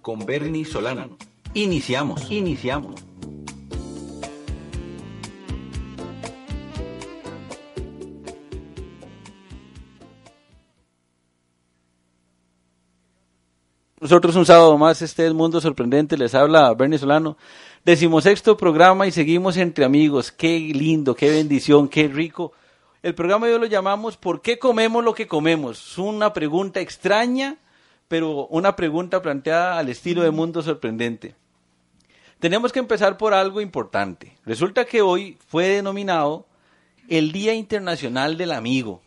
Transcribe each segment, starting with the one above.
con Bernie Solano. Iniciamos, iniciamos. Nosotros un sábado más, este es Mundo Sorprendente, les habla Bernie Solano. Decimosexto programa y seguimos entre amigos. Qué lindo, qué bendición, qué rico. El programa de hoy lo llamamos ¿Por qué comemos lo que comemos? Una pregunta extraña, pero una pregunta planteada al estilo de Mundo Sorprendente. Tenemos que empezar por algo importante. Resulta que hoy fue denominado el Día Internacional del Amigo.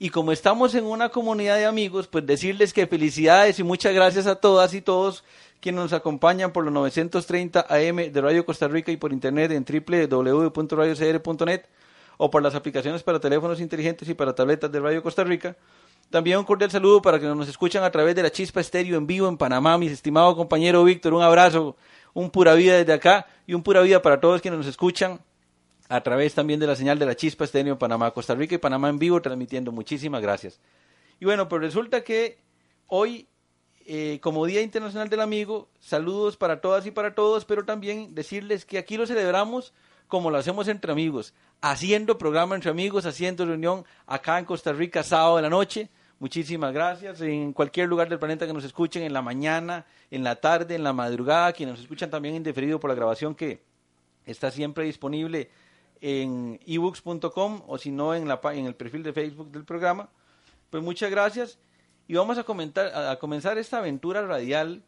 Y como estamos en una comunidad de amigos, pues decirles que felicidades y muchas gracias a todas y todos quienes nos acompañan por los 930 AM de Radio Costa Rica y por internet en www.radiocr.net o por las aplicaciones para teléfonos inteligentes y para tabletas de Radio Costa Rica. También un cordial saludo para quienes nos escuchan a través de la Chispa Estéreo en vivo en Panamá, mi estimado compañero Víctor, un abrazo, un pura vida desde acá y un pura vida para todos quienes nos escuchan a través también de la señal de la Chispa Estéreo en Panamá, Costa Rica y Panamá en vivo transmitiendo. Muchísimas gracias. Y bueno, pues resulta que hoy, eh, como Día Internacional del Amigo, saludos para todas y para todos, pero también decirles que aquí lo celebramos como lo hacemos entre amigos, haciendo programa entre amigos, haciendo reunión acá en Costa Rica sábado de la noche. Muchísimas gracias. En cualquier lugar del planeta que nos escuchen, en la mañana, en la tarde, en la madrugada, quienes nos escuchan también en diferido por la grabación que está siempre disponible en ebooks.com o si no en, la, en el perfil de Facebook del programa. Pues muchas gracias y vamos a, comentar, a, comenzar esta aventura radial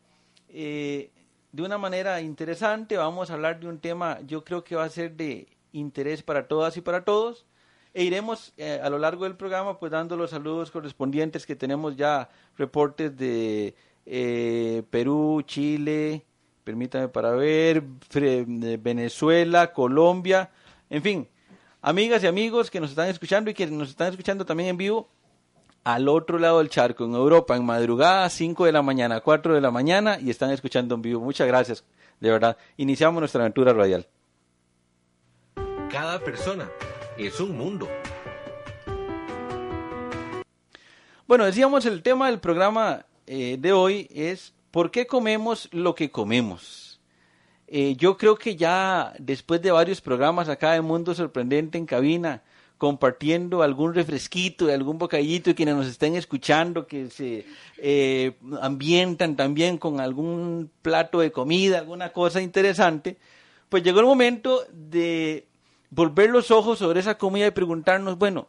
eh, de una manera interesante. Vamos a hablar de un tema yo creo que va a ser de interés para todas y para todos. E iremos eh, a lo largo del programa pues dando los saludos correspondientes que tenemos ya reportes de eh, Perú, Chile, permítame para ver, Venezuela, Colombia, en fin, amigas y amigos que nos están escuchando y que nos están escuchando también en vivo al otro lado del charco, en Europa, en madrugada, 5 de la mañana, 4 de la mañana, y están escuchando en vivo. Muchas gracias, de verdad. Iniciamos nuestra aventura radial. Cada persona es un mundo. Bueno, decíamos, el tema del programa eh, de hoy es ¿por qué comemos lo que comemos? Eh, yo creo que ya después de varios programas acá de Mundo Sorprendente en cabina, compartiendo algún refresquito, algún bocadillito y quienes nos estén escuchando, que se eh, ambientan también con algún plato de comida, alguna cosa interesante, pues llegó el momento de volver los ojos sobre esa comida y preguntarnos, bueno,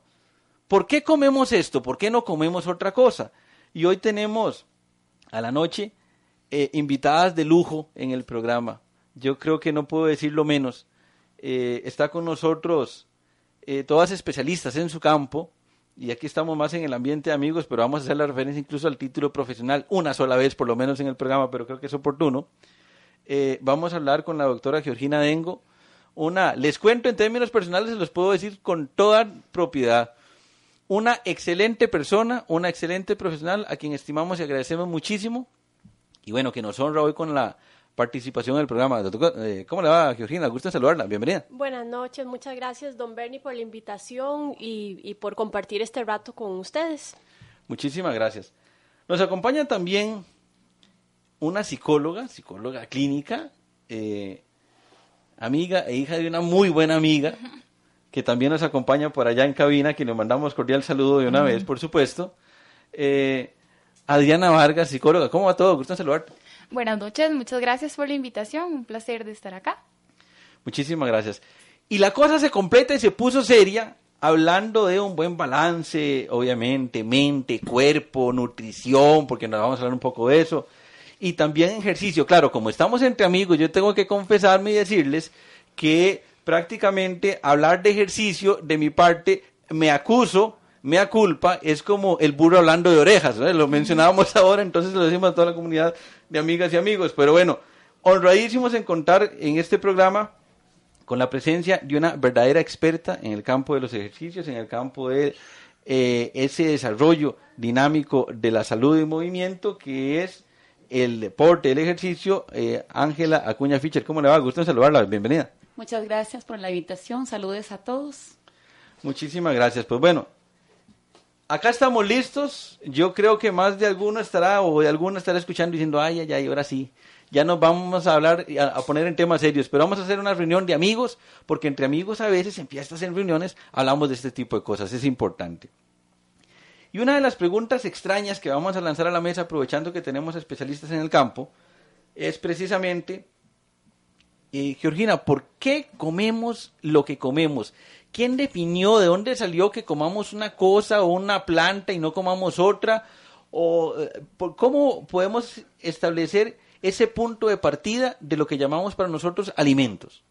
¿por qué comemos esto? ¿Por qué no comemos otra cosa? Y hoy tenemos a la noche eh, invitadas de lujo en el programa yo creo que no puedo decirlo menos. Eh, está con nosotros eh, todas especialistas en su campo, y aquí estamos más en el ambiente de amigos, pero vamos a hacer la referencia incluso al título profesional una sola vez, por lo menos en el programa, pero creo que es oportuno. Vamos a hablar con la doctora Georgina Dengo. Una, les cuento en términos personales, se los puedo decir con toda propiedad. Una excelente persona, una excelente profesional, a quien estimamos y agradecemos muchísimo. Y bueno, que nos honra hoy con la participación en el programa. Eh, ¿Cómo le va, Georgina? Gusto saludarla. Bienvenida. Buenas noches. Muchas gracias, don Bernie, por la invitación y, por compartir este rato con ustedes. Muchísimas gracias. Nos acompaña también una psicóloga, psicóloga clínica, eh, amiga e hija de una muy buena amiga, que también nos acompaña por allá en cabina, que le mandamos cordial saludo de una vez, por supuesto. Eh, Adriana Vargas, psicóloga. ¿Cómo va todo? Gusto saludarte. Buenas noches, muchas gracias por la invitación, un placer de estar acá. Muchísimas gracias. Y la cosa se completa y se puso seria hablando de un buen balance, obviamente, mente, cuerpo, nutrición, porque nos vamos a hablar un poco de eso. Y también ejercicio. Claro, como estamos entre amigos, yo tengo que confesarme y decirles que prácticamente hablar de ejercicio, de mi parte, me acuso mea culpa es como el burro hablando de orejas, ¿no? lo mencionábamos ahora, entonces lo decimos a toda la comunidad de amigas y amigos, pero bueno, honradísimos en contar en este programa con la presencia de una verdadera experta en el campo de los ejercicios, en el campo de eh, ese desarrollo dinámico de la salud y movimiento que es el deporte, el ejercicio. eh, Ángela Acuña Fischer, ¿cómo le va? Gusto en saludarla, bienvenida. Muchas gracias por la invitación. Saludos a todos. Muchísimas gracias. Pues bueno, acá estamos listos. Yo creo que más de alguno estará o de alguno estará escuchando diciendo, ay, ay, ay, ahora sí. Ya nos vamos a hablar, y a, a poner en temas serios, pero vamos a hacer una reunión de amigos, porque entre amigos a veces en fiestas, en reuniones, hablamos de este tipo de cosas, es importante. Y una de las preguntas extrañas que vamos a lanzar a la mesa, aprovechando que tenemos especialistas en el campo, es precisamente, eh, Georgina, ¿por qué comemos lo que comemos? ¿Quién definió de dónde salió que comamos una cosa o una planta y no comamos otra? ¿O eh, cómo podemos establecer ese punto de partida de lo que llamamos para nosotros alimentos?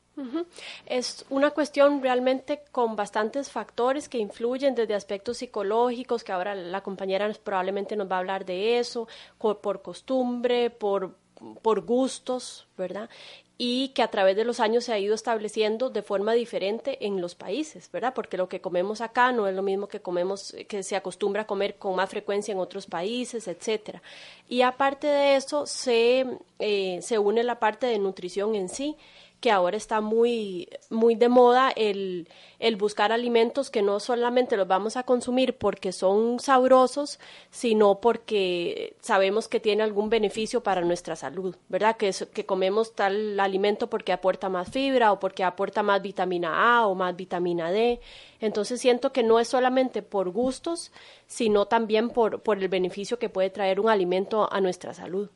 Es una cuestión realmente con bastantes factores que influyen desde aspectos psicológicos, que ahora la compañera probablemente nos va a hablar de eso, por costumbre, por, por gustos, ¿verdad? Y que a través de los años se ha ido estableciendo de forma diferente en los países, ¿verdad? Porque lo que comemos acá no es lo mismo que comemos, que se acostumbra a comer con más frecuencia en otros países, etcétera. Y aparte de eso, se, eh, se une la parte de nutrición en sí que ahora está muy, muy de moda el, el buscar alimentos que no solamente los vamos a consumir porque son sabrosos, sino porque sabemos que tiene algún beneficio para nuestra salud, ¿verdad? Que, es- que comemos tal alimento porque aporta más fibra o porque aporta más vitamina A o más vitamina D. Entonces siento que no es solamente por gustos, sino también por, por el beneficio que puede traer un alimento a nuestra salud.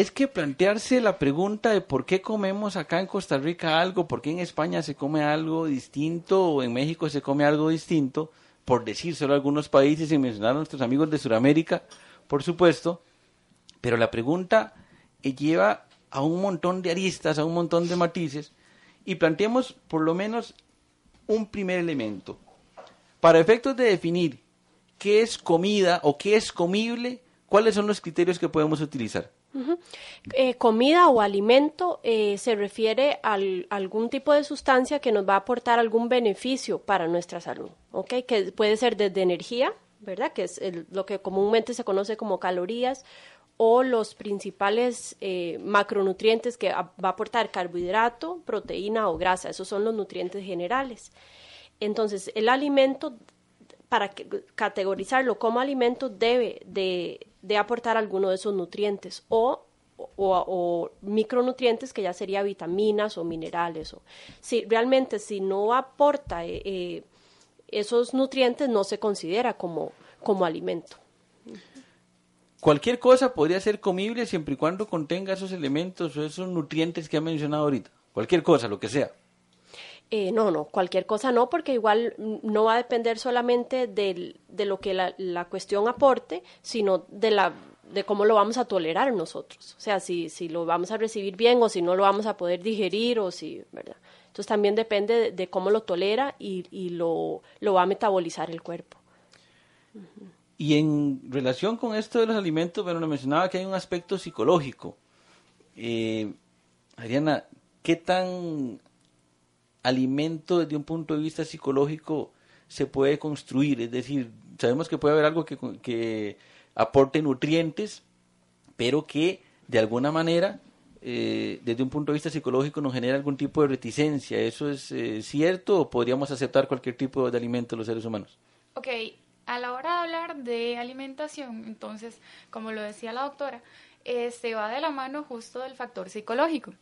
Es que plantearse la pregunta de por qué comemos acá en Costa Rica algo, por qué en España se come algo distinto o en México se come algo distinto, por decir solo algunos países y mencionar a nuestros amigos de Sudamérica, por supuesto, pero la pregunta eh, lleva a un montón de aristas, a un montón de matices, y planteemos por lo menos un primer elemento. Para efectos de definir qué es comida o qué es comible, ¿cuáles son los criterios que podemos utilizar? Eh, comida o alimento eh, se refiere al- a algún tipo de sustancia que nos va a aportar algún beneficio para nuestra salud, ¿ok? Que puede ser desde energía, ¿verdad? Que es lo que comúnmente se conoce como calorías, o los principales eh, macronutrientes que va a aportar carbohidrato, proteína o grasa. Esos son los nutrientes generales. Entonces, el alimento para categorizarlo como alimento debe de, de aportar alguno de esos nutrientes o, o, micronutrientes que ya sería vitaminas o minerales. O, si realmente si no aporta eh, eh, esos nutrientes no se considera como, como alimento. Cualquier cosa podría ser comible siempre y cuando contenga esos elementos o esos nutrientes que ha mencionado ahorita. Cualquier cosa, lo que sea. Eh, no, no, cualquier cosa no, porque igual no va a depender solamente de lo que la, la cuestión aporte, sino de la de cómo lo vamos a tolerar nosotros. O sea, si, si lo vamos a recibir bien o si no lo vamos a poder digerir o si, ¿verdad? Entonces también depende de, cómo lo tolera y, y lo, lo va a metabolizar el cuerpo. Y en relación con esto de los alimentos, bueno, mencionaba que hay un aspecto psicológico. Eh, Ariana, ¿qué tan alimento desde un punto de vista psicológico se puede construir? Es decir, sabemos que puede haber algo que, aporte nutrientes, pero que de alguna manera, eh, desde un punto de vista psicológico, nos genera algún tipo de reticencia. ¿Eso es eh, cierto o podríamos aceptar cualquier tipo de alimento los seres humanos? Ok, a la hora de hablar de alimentación, entonces, como lo decía la doctora, eh, se va de la mano justo del factor psicológico.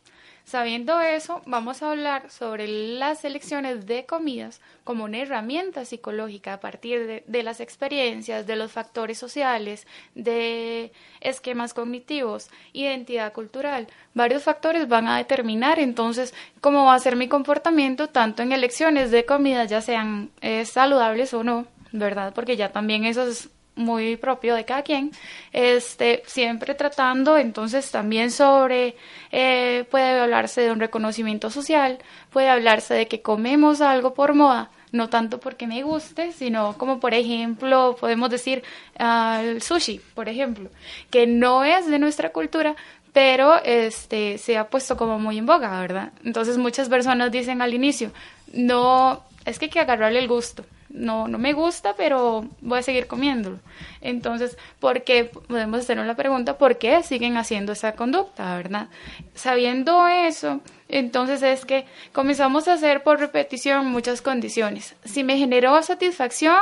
Sabiendo eso, vamos a hablar sobre las elecciones de comidas como una herramienta psicológica a partir de, las experiencias, de los factores sociales, de esquemas cognitivos, identidad cultural. Varios factores van a determinar entonces cómo va a ser mi comportamiento tanto en elecciones de comidas, ya sean eh, saludables o no, ¿verdad? Porque ya también eso es muy propio de cada quien, este, siempre tratando entonces también sobre, eh, puede hablarse de un reconocimiento social, puede hablarse de que comemos algo por moda, no tanto porque me guste, sino como por ejemplo, podemos decir el sushi, por ejemplo, que no es de nuestra cultura, pero este se ha puesto como muy en boga, ¿verdad? Entonces muchas personas dicen al inicio, no, es que hay que agarrarle el gusto no, no me gusta, pero voy a seguir comiéndolo. Entonces, ¿por qué? Podemos hacernos la pregunta, ¿por qué siguen haciendo esa conducta, verdad? Sabiendo eso, entonces es que comenzamos a hacer por repetición muchas condiciones. Si me generó satisfacción,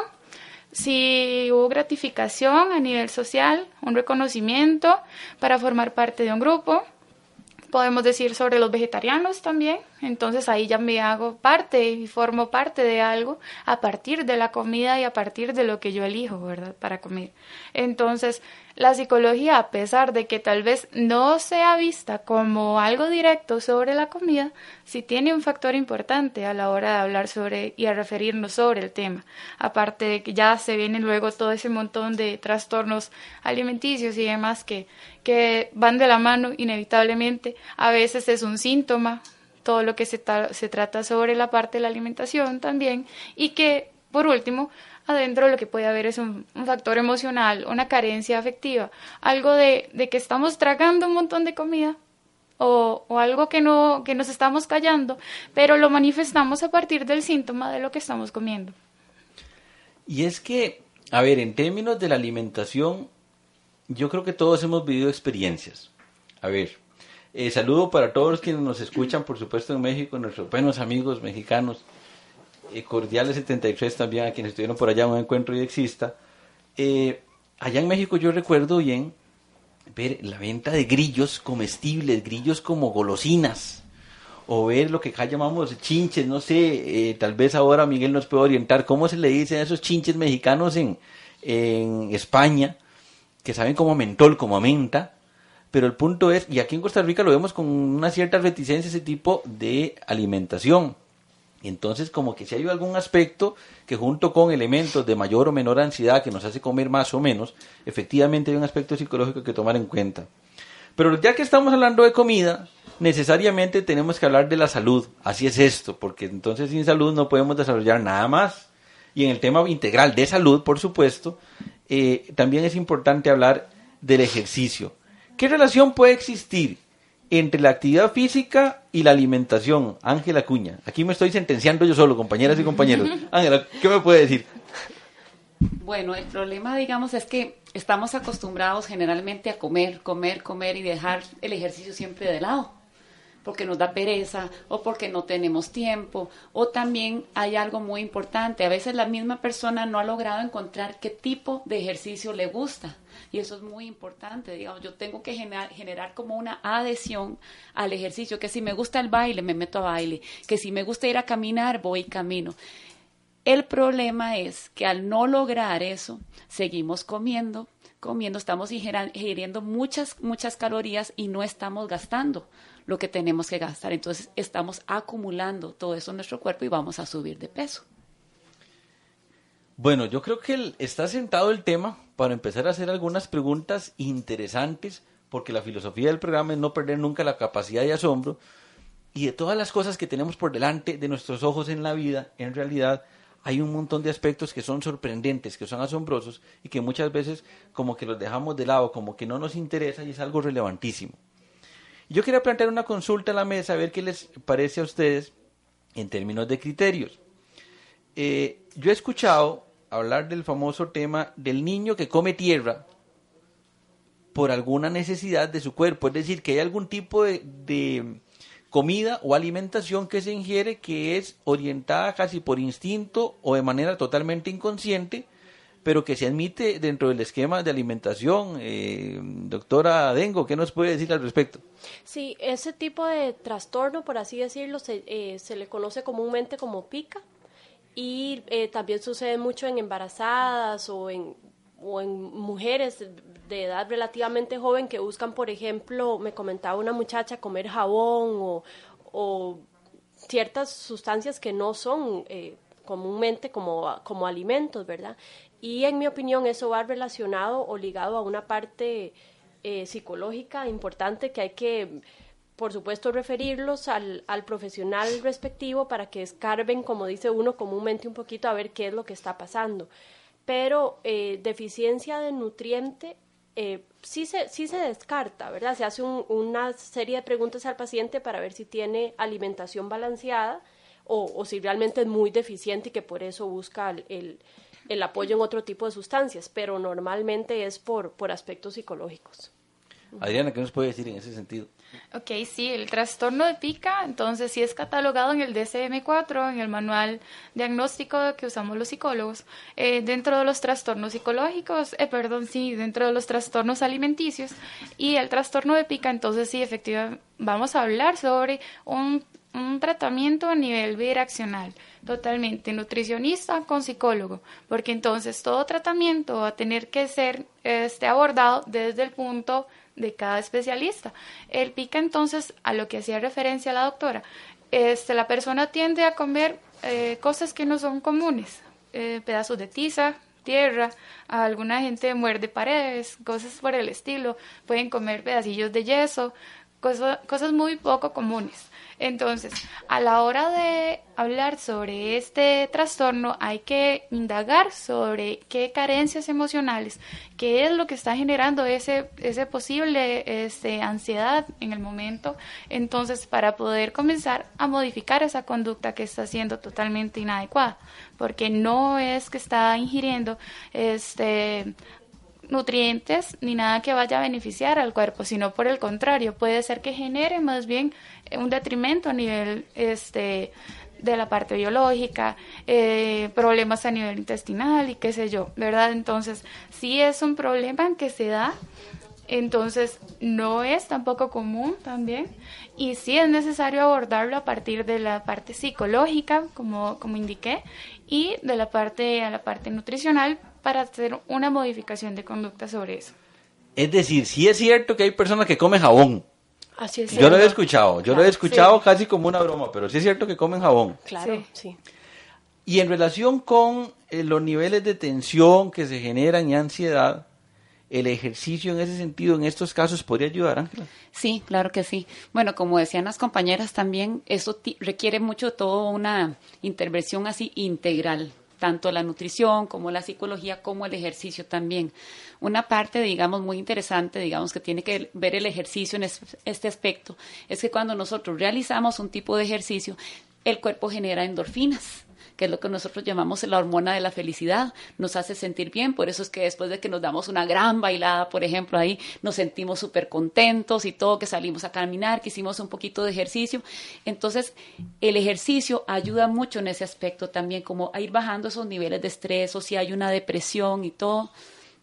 si hubo gratificación a nivel social, un reconocimiento para formar parte de un grupo, podemos decir sobre los vegetarianos también. Entonces ahí ya me hago parte y formo parte de algo a partir de la comida y a partir de lo que yo elijo, ¿verdad? Para comer. Entonces, la psicología, a pesar de que tal vez no sea vista como algo directo sobre la comida, sí tiene un factor importante a la hora de hablar sobre y a referirnos sobre el tema. Aparte de que ya se viene luego todo ese montón de trastornos alimenticios y demás que, que van de la mano inevitablemente. A veces es un síntoma, todo lo que se, se trata sobre la parte de la alimentación también, y que, por último, adentro lo que puede haber es un, factor emocional, una carencia afectiva, algo de, que estamos tragando un montón de comida o, o, algo que, no, que nos estamos callando, pero lo manifestamos a partir del síntoma de lo que estamos comiendo. Y es que, a ver, en términos de la alimentación, yo creo que todos hemos vivido experiencias. A ver, eh, saludo para todos quienes nos escuchan, por supuesto, en México, nuestros buenos amigos mexicanos eh, Cordiales 73 también, a quienes estuvieron por allá un encuentro y exista. Eh, allá en México yo recuerdo bien ver la venta de grillos comestibles, grillos como golosinas, o ver lo que acá llamamos chinches, no sé, eh, tal vez ahora Miguel nos puede orientar cómo se le dicen a esos chinches mexicanos en, en España, que saben como mentol, como menta, pero el punto es, y aquí en Costa Rica lo vemos con una cierta reticencia ese tipo de alimentación. Entonces, como que si hay algún aspecto que junto con elementos de mayor o menor ansiedad que nos hace comer más o menos, efectivamente hay un aspecto psicológico que tomar en cuenta. Pero ya que estamos hablando de comida, necesariamente tenemos que hablar de la salud. Así es esto, porque entonces sin salud no podemos desarrollar nada más. Y en el tema integral de salud, por supuesto, eh, también es importante hablar del ejercicio. ¿Qué relación puede existir entre la actividad física y la alimentación. Ángela Cuña. Aquí me estoy sentenciando yo solo, compañeras y compañeros. Ángela, ¿qué me puede decir? Bueno, el problema, digamos, es que estamos acostumbrados generalmente a comer, comer, comer y dejar el ejercicio siempre de lado porque nos da pereza o porque no tenemos tiempo. O también hay algo muy importante, a veces la misma persona no ha logrado encontrar qué tipo de ejercicio le gusta. Y eso es muy importante, digamos, yo tengo que generar, como una adhesión al ejercicio, que si me gusta el baile, me meto a baile, que si me gusta ir a caminar, voy y camino. El problema es que al no lograr eso, seguimos comiendo, comiendo, estamos ingiriendo muchas, muchas calorías y no estamos gastando lo que tenemos que gastar. Entonces estamos acumulando todo eso en nuestro cuerpo y vamos a subir de peso. Bueno, yo creo que está sentado el tema para empezar a hacer algunas preguntas interesantes, porque la filosofía del programa es no perder nunca la capacidad de asombro y de todas las cosas que tenemos por delante de nuestros ojos en la vida, en realidad hay un montón de aspectos que son sorprendentes, que son asombrosos y que muchas veces como que los dejamos de lado, como que no nos interesa y es algo relevantísimo. Yo quería plantear una consulta a la mesa, a ver qué les parece a ustedes en términos de criterios. Eh, yo he escuchado hablar del famoso tema del niño que come tierra por alguna necesidad de su cuerpo, es decir, que hay algún tipo de, comida o alimentación que se ingiere que es orientada casi por instinto o de manera totalmente inconsciente pero que se admite dentro del esquema de alimentación. Eh, doctora Dengo, ¿qué nos puede decir al respecto? Sí, ese tipo de trastorno, por así decirlo, se, eh, se le conoce comúnmente como pica y eh, también sucede mucho en embarazadas o en, o en mujeres de edad relativamente joven que buscan, por ejemplo, me comentaba una muchacha, comer jabón o, o ciertas sustancias que no son eh, comúnmente como, como alimentos, ¿verdad? Y en mi opinión eso va relacionado o ligado a una parte eh, psicológica importante que hay que por supuesto, referirlos al, al, profesional respectivo para que escarben, como dice uno comúnmente, un poquito a ver qué es lo que está pasando. Pero eh, deficiencia de nutriente eh, sí, se, sí se descarta, ¿verdad? Se hace una serie de preguntas al paciente para ver si tiene alimentación balanceada o, o si realmente es muy deficiente y que por eso busca el, el, apoyo en otro tipo de sustancias, pero normalmente es por, por aspectos psicológicos. Adriana, ¿qué nos puede decir en ese sentido? Ok, sí, el trastorno de pica, entonces sí es catalogado en el DSM-4, en el manual diagnóstico que usamos los psicólogos, eh, dentro de los trastornos psicológicos, eh, perdón, sí, dentro de los trastornos alimenticios y el trastorno de pica, entonces sí, efectivamente, vamos a hablar sobre un, un tratamiento a nivel bidireccional, totalmente nutricionista con psicólogo, porque entonces todo tratamiento va a tener que ser este, abordado desde el punto de cada especialista. El pica entonces, a lo que hacía referencia la doctora, este, la persona tiende a comer eh, cosas que no son comunes, eh, pedazos de tiza, tierra, alguna gente muerde paredes, cosas por el estilo, pueden comer pedacillos de yeso, cosas muy poco comunes. Entonces, a la hora de hablar sobre este trastorno, hay que indagar sobre qué carencias emocionales, qué es lo que está generando ese, posible este, ansiedad en el momento. Entonces, para poder comenzar a modificar esa conducta que está siendo totalmente inadecuada, porque no es que está ingiriendo este nutrientes ni nada que vaya a beneficiar al cuerpo, sino por el contrario, puede ser que genere más bien un detrimento a nivel este de la parte biológica, eh, problemas a nivel intestinal y qué sé yo, ¿verdad? Entonces, sí es un problema que se da, entonces no es tampoco común también y sí es necesario abordarlo a partir de la parte psicológica, como, como indiqué, y de la parte, a la parte nutricional para hacer una modificación de conducta sobre eso. Es decir, sí es cierto que hay personas que comen jabón. Así es. Yo lo he escuchado, yo lo he escuchado casi como una broma, pero sí es cierto que comen jabón. Claro, sí. Y en relación con eh, los niveles de tensión que se generan y ansiedad, el ejercicio en ese sentido, en estos casos, podría ayudar, Ángela. Sí, claro que sí. Bueno, como decían las compañeras también, eso requiere mucho toda una intervención así integral, tanto la nutrición como la psicología como el ejercicio también. Una parte, digamos, muy interesante, digamos, que tiene que ver el ejercicio en este aspecto, es que cuando nosotros realizamos un tipo de ejercicio, el cuerpo genera endorfinas que es lo que nosotros llamamos la hormona de la felicidad, nos hace sentir bien, por eso es que después de que nos damos una gran bailada, por ejemplo, ahí nos sentimos súper contentos y todo, que salimos a caminar, que hicimos un poquito de ejercicio. Entonces, el ejercicio ayuda mucho en ese aspecto también, como a ir bajando esos niveles de estrés o si hay una depresión y todo.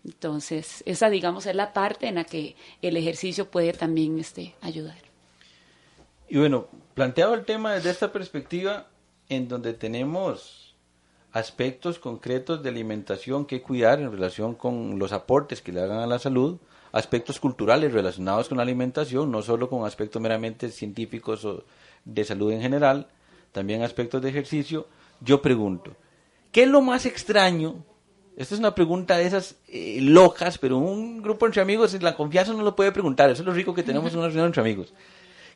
Entonces, esa, digamos, es la parte en la que el ejercicio puede también este, ayudar. Y bueno, planteado el tema desde esta perspectiva, en donde tenemos aspectos concretos de alimentación que cuidar en relación con los aportes que le hagan a la salud, aspectos culturales relacionados con la alimentación, no solo con aspectos meramente científicos o de salud en general, también aspectos de ejercicio. Yo pregunto, ¿qué es lo más extraño? Esta es una pregunta de esas eh, locas, pero un grupo entre amigos, la confianza no lo puede preguntar, eso es lo rico que tenemos en una reunión entre amigos.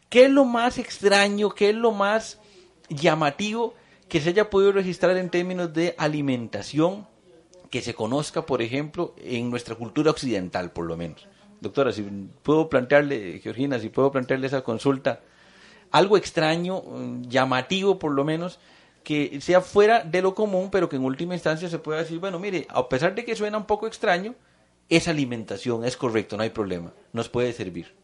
¿Qué es lo más extraño? ¿Qué es lo más llamativo que se haya podido registrar en términos de alimentación que se conozca, por ejemplo, en nuestra cultura occidental, por lo menos. Doctora, si puedo plantearle, Georgina, si puedo plantearle esa consulta, algo extraño, llamativo por lo menos, que sea fuera de lo común, pero que en última instancia se pueda decir, bueno, mire, a pesar de que suena un poco extraño, esa alimentación es correcto, no hay problema, nos puede servir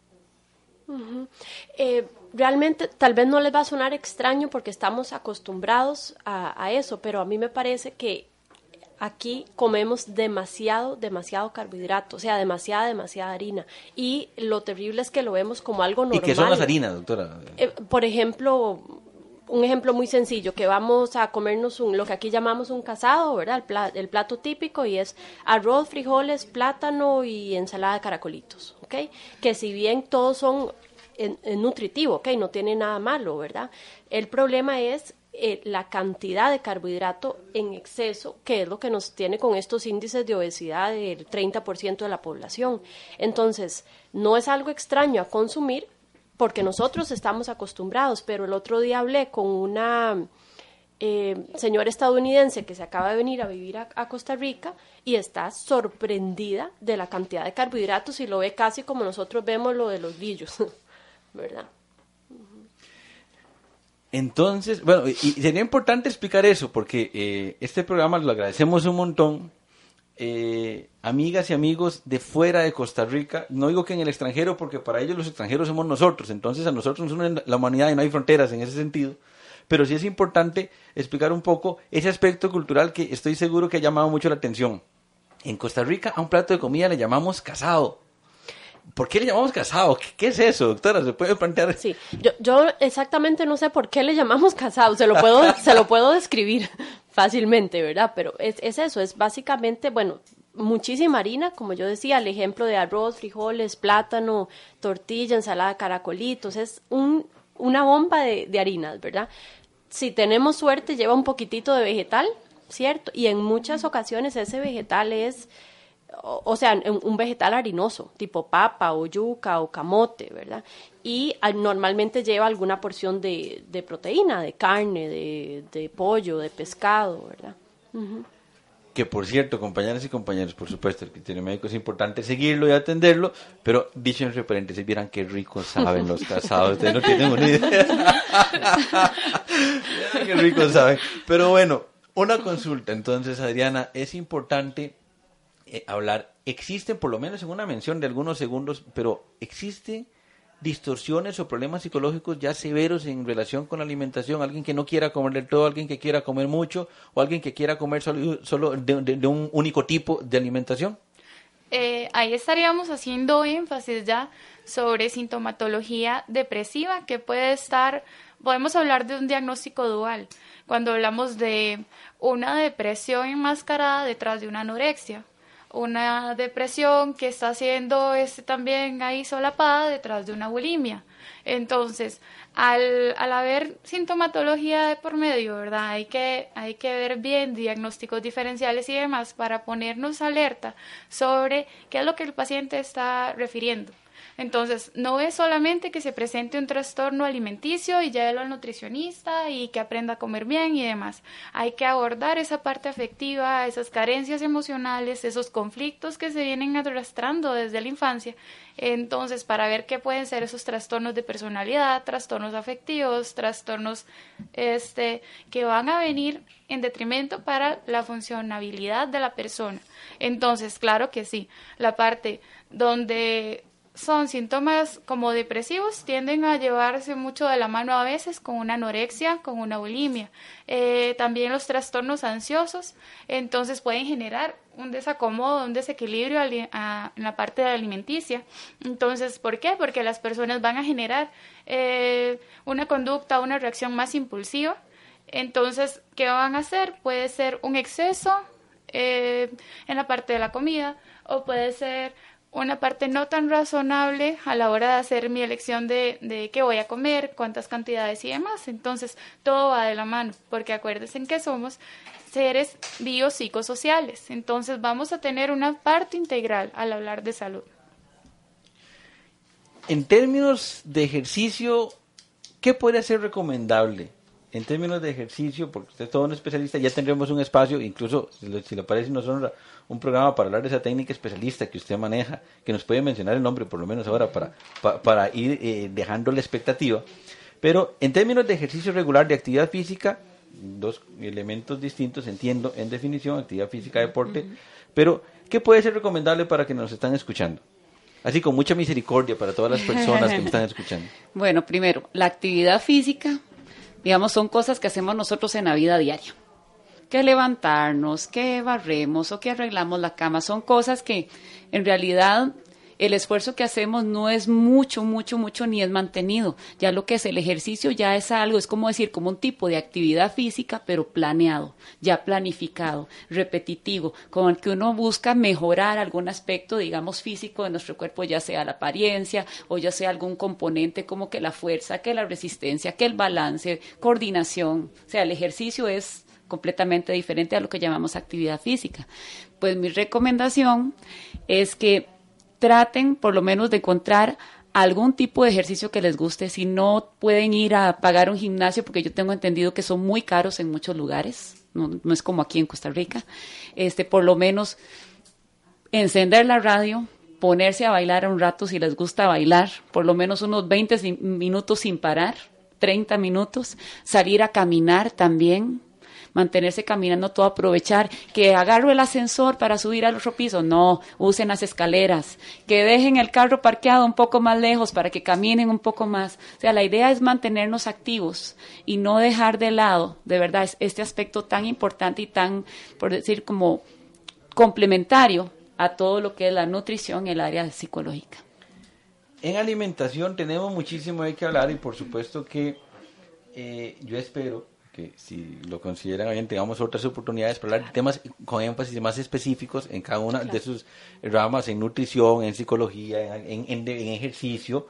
realmente tal vez no les va a sonar extraño porque estamos acostumbrados a, eso, pero a mí me parece que aquí comemos demasiado, demasiado carbohidrato, o sea, demasiada, demasiada harina. Y lo terrible es que lo vemos como algo normal. ¿Y qué son las harinas, doctora? Eh, por ejemplo, un ejemplo muy sencillo, que vamos a comernos un, lo que aquí llamamos un casado, ¿verdad? El, el plato típico y es arroz, frijoles, plátano y ensalada de caracolitos, ¿ok? Que si bien todos son en, nutritivo, ok, no tiene nada malo, ¿verdad? El problema es eh, la cantidad de carbohidrato en exceso, que es lo que nos tiene con estos índices de obesidad del 30% de la población. Entonces, no es algo extraño a consumir, porque nosotros estamos acostumbrados, pero el otro día hablé con una eh, señora estadounidense que se acaba de venir a vivir a, a, Costa Rica y está sorprendida de la cantidad de carbohidratos y lo ve casi como nosotros vemos lo de los grillos, ¿verdad? Entonces, bueno, y sería importante explicar eso, porque eh, este programa lo agradecemos un montón. Eh, amigas y amigos de fuera de Costa Rica, no digo que en el extranjero, porque para ellos los extranjeros somos nosotros, entonces a nosotros nos une la humanidad y no hay fronteras en ese sentido, pero sí es importante explicar un poco ese aspecto cultural que estoy seguro que ha llamado mucho la atención. En Costa Rica a un plato de comida le llamamos casado. ¿Por qué le llamamos casado? ¿Qué, ¿Qué, es eso, doctora? ¿Se puede plantear? Sí, yo, yo exactamente no sé por qué le llamamos casado, se lo puedo, se lo puedo describir fácilmente, ¿verdad? Pero es, es eso, es básicamente, bueno, muchísima harina, como yo decía, el ejemplo de arroz, frijoles, plátano, tortilla, ensalada, caracolitos, es un, una bomba de, de harinas, ¿verdad? Si tenemos suerte, lleva un poquitito de vegetal, ¿cierto? Y en muchas ocasiones ese vegetal es o, o sea, un vegetal harinoso, tipo papa o yuca o camote, ¿verdad? Y normalmente lleva alguna porción de, de proteína, de carne, de, de, pollo, de pescado, ¿verdad? Uh -huh. Que por cierto, compañeras y compañeros, por supuesto, el criterio médico es importante seguirlo y atenderlo, pero dicho en paréntesis, vieran qué ricos saben los casados, ustedes no tienen una idea. qué ricos saben. Pero bueno, una consulta, entonces, Adriana, es importante eh, hablar, existen, por lo menos en una mención de algunos segundos, pero existen distorsiones o problemas psicológicos ya severos en relación con la alimentación, alguien que no quiera comer del todo, alguien que quiera comer mucho o alguien que quiera comer solo, solo de, un único tipo de alimentación? Eh, ahí estaríamos haciendo énfasis ya sobre sintomatología depresiva que puede estar, podemos hablar de un diagnóstico dual, cuando hablamos de una depresión enmascarada detrás de una anorexia una depresión que está siendo este, también ahí solapada detrás de una bulimia. Entonces, al, al haber sintomatología de por medio, ¿verdad? Hay que, hay que ver bien diagnósticos diferenciales y demás para ponernos alerta sobre qué es lo que el paciente está refiriendo. Entonces, no es solamente que se presente un trastorno alimenticio y ya lo al nutricionista y que aprenda a comer bien y demás. Hay que abordar esa parte afectiva, esas carencias emocionales, esos conflictos que se vienen arrastrando desde la infancia. Entonces, para ver qué pueden ser esos trastornos de personalidad, trastornos afectivos, trastornos este, que van a venir en detrimento para la funcionabilidad de la persona. Entonces, claro que sí, la parte donde son síntomas como depresivos, tienden a llevarse mucho de la mano a veces con una anorexia, con una bulimia. Eh, también los trastornos ansiosos, entonces pueden generar un desacomodo, un desequilibrio en la parte de alimenticia. Entonces, ¿por qué? Porque las personas van a generar eh, una conducta, una reacción más impulsiva. Entonces, ¿qué van a hacer? Puede ser un exceso eh, en la parte de la comida o puede ser una parte no tan razonable a la hora de hacer mi elección de, de, qué voy a comer, cuántas cantidades y demás. Entonces, todo va de la mano, porque acuérdense que somos seres biopsicosociales. Entonces, vamos a tener una parte integral al hablar de salud. En términos de ejercicio, ¿qué puede ser recomendable? En términos de ejercicio, porque usted es todo un especialista, ya tendremos un espacio, incluso si le, si le parece, nos honra un programa para hablar de esa técnica especialista que usted maneja, que nos puede mencionar el nombre por lo menos ahora para, para, para ir eh, dejando la expectativa. Pero en términos de ejercicio regular, de actividad física, dos elementos distintos, entiendo, en definición, actividad física, deporte, uh -huh. pero ¿qué puede ser recomendable para que nos están escuchando? Así con mucha misericordia para todas las personas que me están escuchando. Bueno, primero, la actividad física, digamos, son cosas que hacemos nosotros en la vida diaria. Que levantarnos, que barremos o que arreglamos la cama. Son cosas que en realidad el esfuerzo que hacemos no es mucho, mucho, mucho ni es mantenido. Ya lo que es el ejercicio ya es algo, es como decir, como un tipo de actividad física, pero planeado, ya planificado, repetitivo, con el que uno busca mejorar algún aspecto, digamos, físico de nuestro cuerpo, ya sea la apariencia o ya sea algún componente como que la fuerza, que la resistencia, que el balance, coordinación. O sea, el ejercicio es completamente diferente a lo que llamamos actividad física. Pues mi recomendación es que traten por lo menos de encontrar algún tipo de ejercicio que les guste. Si no pueden ir a pagar un gimnasio, porque yo tengo entendido que son muy caros en muchos lugares, no, es como aquí en Costa Rica, este, por lo menos encender la radio, ponerse a bailar un rato si les gusta bailar, por lo menos unos 20 minutos sin parar, 30 minutos, salir a caminar también, mantenerse caminando todo, aprovechar, que agarro el ascensor para subir al otro piso, no, usen las escaleras, que dejen el carro parqueado un poco más lejos para que caminen un poco más. O sea, la idea es mantenernos activos y no dejar de lado, de verdad, este aspecto tan importante y tan, por decir, como complementario a todo lo que es la nutrición en el área psicológica. En alimentación tenemos muchísimo de que hablar y por supuesto que eh, yo espero que si lo consideran bien tengamos otras oportunidades para hablar de temas con énfasis más específicos en cada una de sus ramas, en nutrición, en psicología, en, en, ejercicio.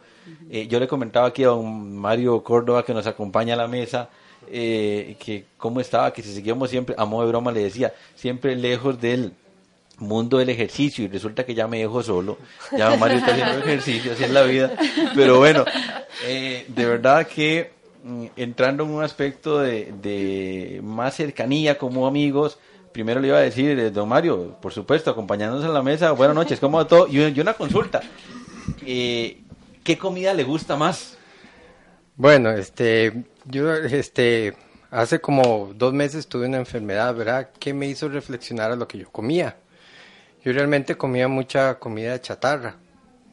Eh, yo le comentaba aquí a don Mario Córdoba que nos acompaña a la mesa. Eh, que cómo estaba, que si seguíamos siempre, a modo de broma le decía, siempre lejos del, mundo del ejercicio y resulta que ya me dejo solo, ya Mario está haciendo ejercicio, así es la vida, pero bueno, eh, de verdad que entrando en un aspecto de, más cercanía como amigos, primero le iba a decir, eh, don Mario, por supuesto, acompañándonos en la mesa, buenas noches, ¿cómo va todo? Y, una consulta, eh, ¿qué comida le gusta más? Bueno, este, yo, este, hace como dos meses tuve una enfermedad, ¿verdad? Que me hizo reflexionar a lo que yo comía. Yo realmente comía mucha comida chatarra,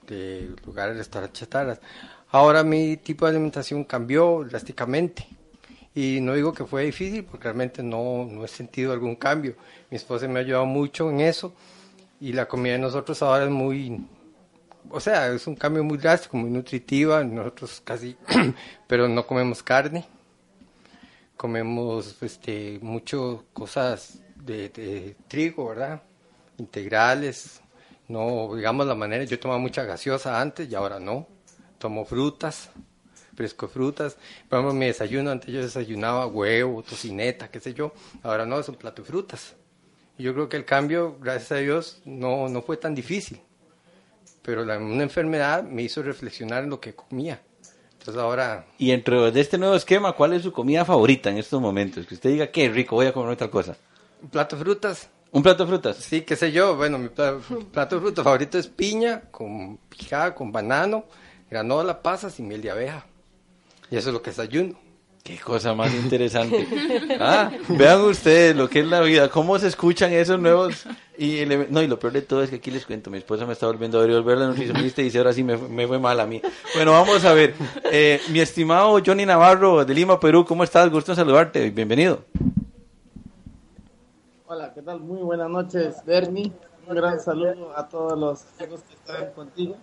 de lugares restaurantes chatarras. Ahora mi tipo de alimentación cambió drásticamente. Y no digo que fue difícil, porque realmente no, no he sentido algún cambio. Mi esposa me ha ayudado mucho en eso. Y la comida de nosotros ahora es muy, o sea, es un cambio muy drástico, muy nutritiva. Nosotros casi, pero no comemos carne. Comemos este, mucho cosas de, de trigo, ¿verdad? integrales, no, digamos la manera, yo tomaba mucha gaseosa antes y ahora no, tomo frutas, fresco frutas, por ejemplo mi desayuno, antes yo desayunaba huevo, tocineta, qué sé yo, ahora no, es un plato de frutas. Yo creo que el cambio, gracias a Dios, no, no fue tan difícil, pero la, una enfermedad me hizo reflexionar en lo que comía. Entonces ahora... Y dentro de este nuevo esquema, ¿cuál es su comida favorita en estos momentos? Que usted diga, qué rico, voy a comer otra cosa. Un plato de frutas, ¿Un plato de frutas? Sí, qué sé yo. Bueno, mi plato, de frutas favorito es piña con picada, con banano, granola, pasas y miel de abeja. Y eso es lo que desayuno. Qué cosa más interesante. Ah, vean ustedes lo que es la vida, cómo se escuchan esos nuevos. Y no, y lo peor de todo es que aquí les cuento, mi esposa me está volviendo a volver la nutricionista y dice ahora sí me, me, fue mal a mí. Bueno, vamos a ver. Eh, mi estimado Johnny Navarro de Lima, Perú, ¿cómo estás? Gusto en saludarte. Bienvenido. Hola, ¿qué tal? Muy buenas noches, Bernie. Un gran saludo a todos los amigos que están contigo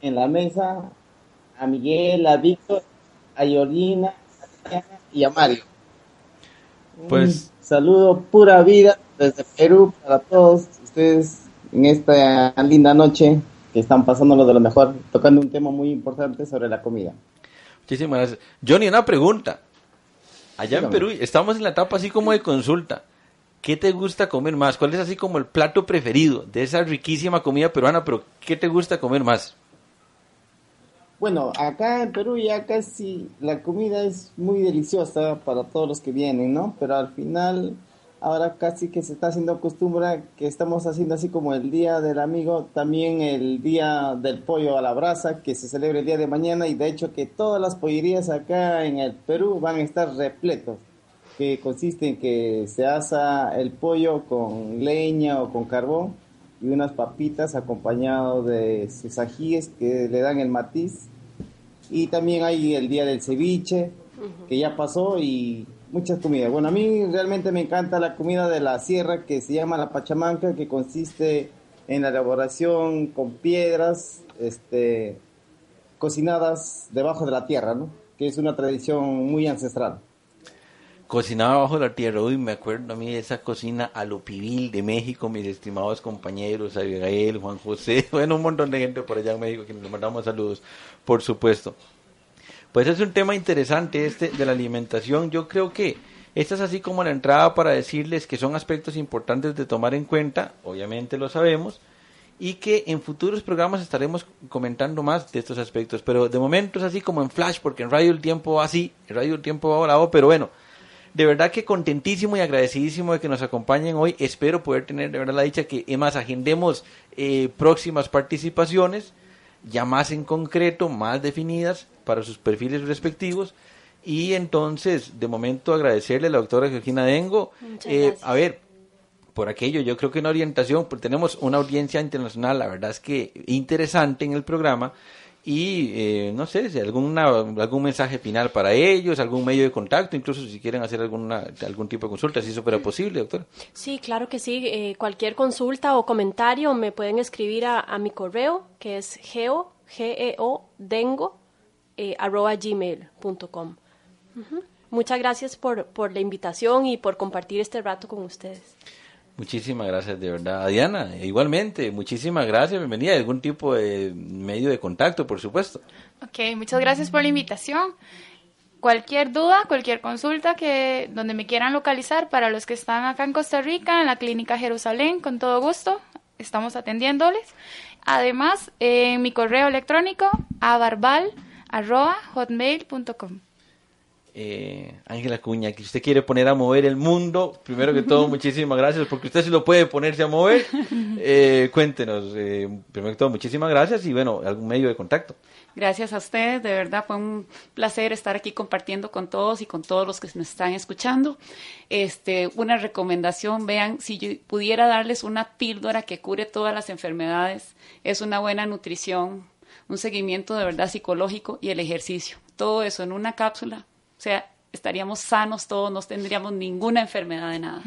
en la mesa, a Miguel, a Víctor, a Yolina, a y a Mario. Pues Un saludo pura vida desde Perú para todos ustedes en esta linda noche que están pasándolo de lo mejor, tocando un tema muy importante sobre la comida. Muchísimas gracias. Johnny, una pregunta. Allá en Perú estamos en la etapa así como de consulta. ¿qué te gusta comer más? ¿Cuál es así como el plato preferido de esa riquísima comida peruana? Pero ¿qué te gusta comer más? Bueno, acá en Perú ya casi la comida es muy deliciosa para todos los que vienen, ¿no? Pero al final, ahora casi que se está haciendo costumbre que estamos haciendo así como el Día del Amigo, también el Día del Pollo a la Brasa, que se celebra el día de mañana y de hecho que todas las pollerías acá en el Perú van a estar repletos que consiste en que se asa el pollo con leña o con carbón y unas papitas acompañado de sus ajíes que le dan el matiz. Y también hay el día del ceviche, que ya pasó, y muchas comidas. Bueno, a mí realmente me encanta la comida de la sierra que se llama la pachamanca, que consiste en la elaboración con piedras este, cocinadas debajo de la tierra, ¿no? que es una tradición muy ancestral cocinaba bajo la tierra. Uy, me acuerdo a mí de esa cocina a lo pibil de México, mis estimados compañeros, Abigail, Juan José, bueno, un montón de gente por allá en México que nos mandamos saludos, por supuesto. Pues es un tema interesante este de la alimentación. Yo creo que esta es así como la entrada para decirles que son aspectos importantes de tomar en cuenta, obviamente lo sabemos, y que en futuros programas estaremos comentando más de estos aspectos. Pero de momento es así como en Flash, porque en Radio el tiempo va así, en Radio el tiempo va volado, pero bueno, de verdad que contentísimo y agradecidísimo de que nos acompañen hoy. Espero poder tener de verdad la dicha que más agendemos eh, próximas participaciones, ya más en concreto, más definidas para sus perfiles respectivos. Y entonces, de momento, agradecerle a la doctora Georgina Dengo. Eh, a ver, por aquello, yo creo que una orientación, porque tenemos una audiencia internacional, la verdad es que interesante en el programa y eh, no sé si alguna, algún mensaje final para ellos, algún medio de contacto, incluso si quieren hacer alguna, algún tipo de consulta, si eso fuera posible, doctor. Sí, claro que sí. Eh, cualquier consulta o comentario me pueden escribir a, mi correo, que es geo, g -E -O, dengo, eh, arroba gmail.com. Muchas gracias por, por la invitación y por compartir este rato con ustedes. Muchísimas gracias, de verdad. Diana, igualmente, muchísimas gracias, bienvenida. ¿Algún tipo de medio de contacto, por supuesto? Ok, muchas gracias por la invitación. Cualquier duda, cualquier consulta que donde me quieran localizar para los que están acá en Costa Rica, en la Clínica Jerusalén, con todo gusto, estamos atendiéndoles. Además, en mi correo electrónico, abarbal.hotmail.com eh, Ángela Cuña, que usted quiere poner a mover el mundo, primero que todo, muchísimas gracias, porque usted sí lo puede ponerse a mover. Eh, cuéntenos, eh, primero que todo, muchísimas gracias y bueno, algún medio de contacto. Gracias a ustedes, de verdad fue un placer estar aquí compartiendo con todos y con todos los que nos están escuchando. Este, una recomendación, vean, si yo pudiera darles una píldora que cure todas las enfermedades, es una buena nutrición, un seguimiento de verdad psicológico y el ejercicio. Todo eso en una cápsula o sea, estaríamos sanos todos, no tendríamos ninguna enfermedad de nada.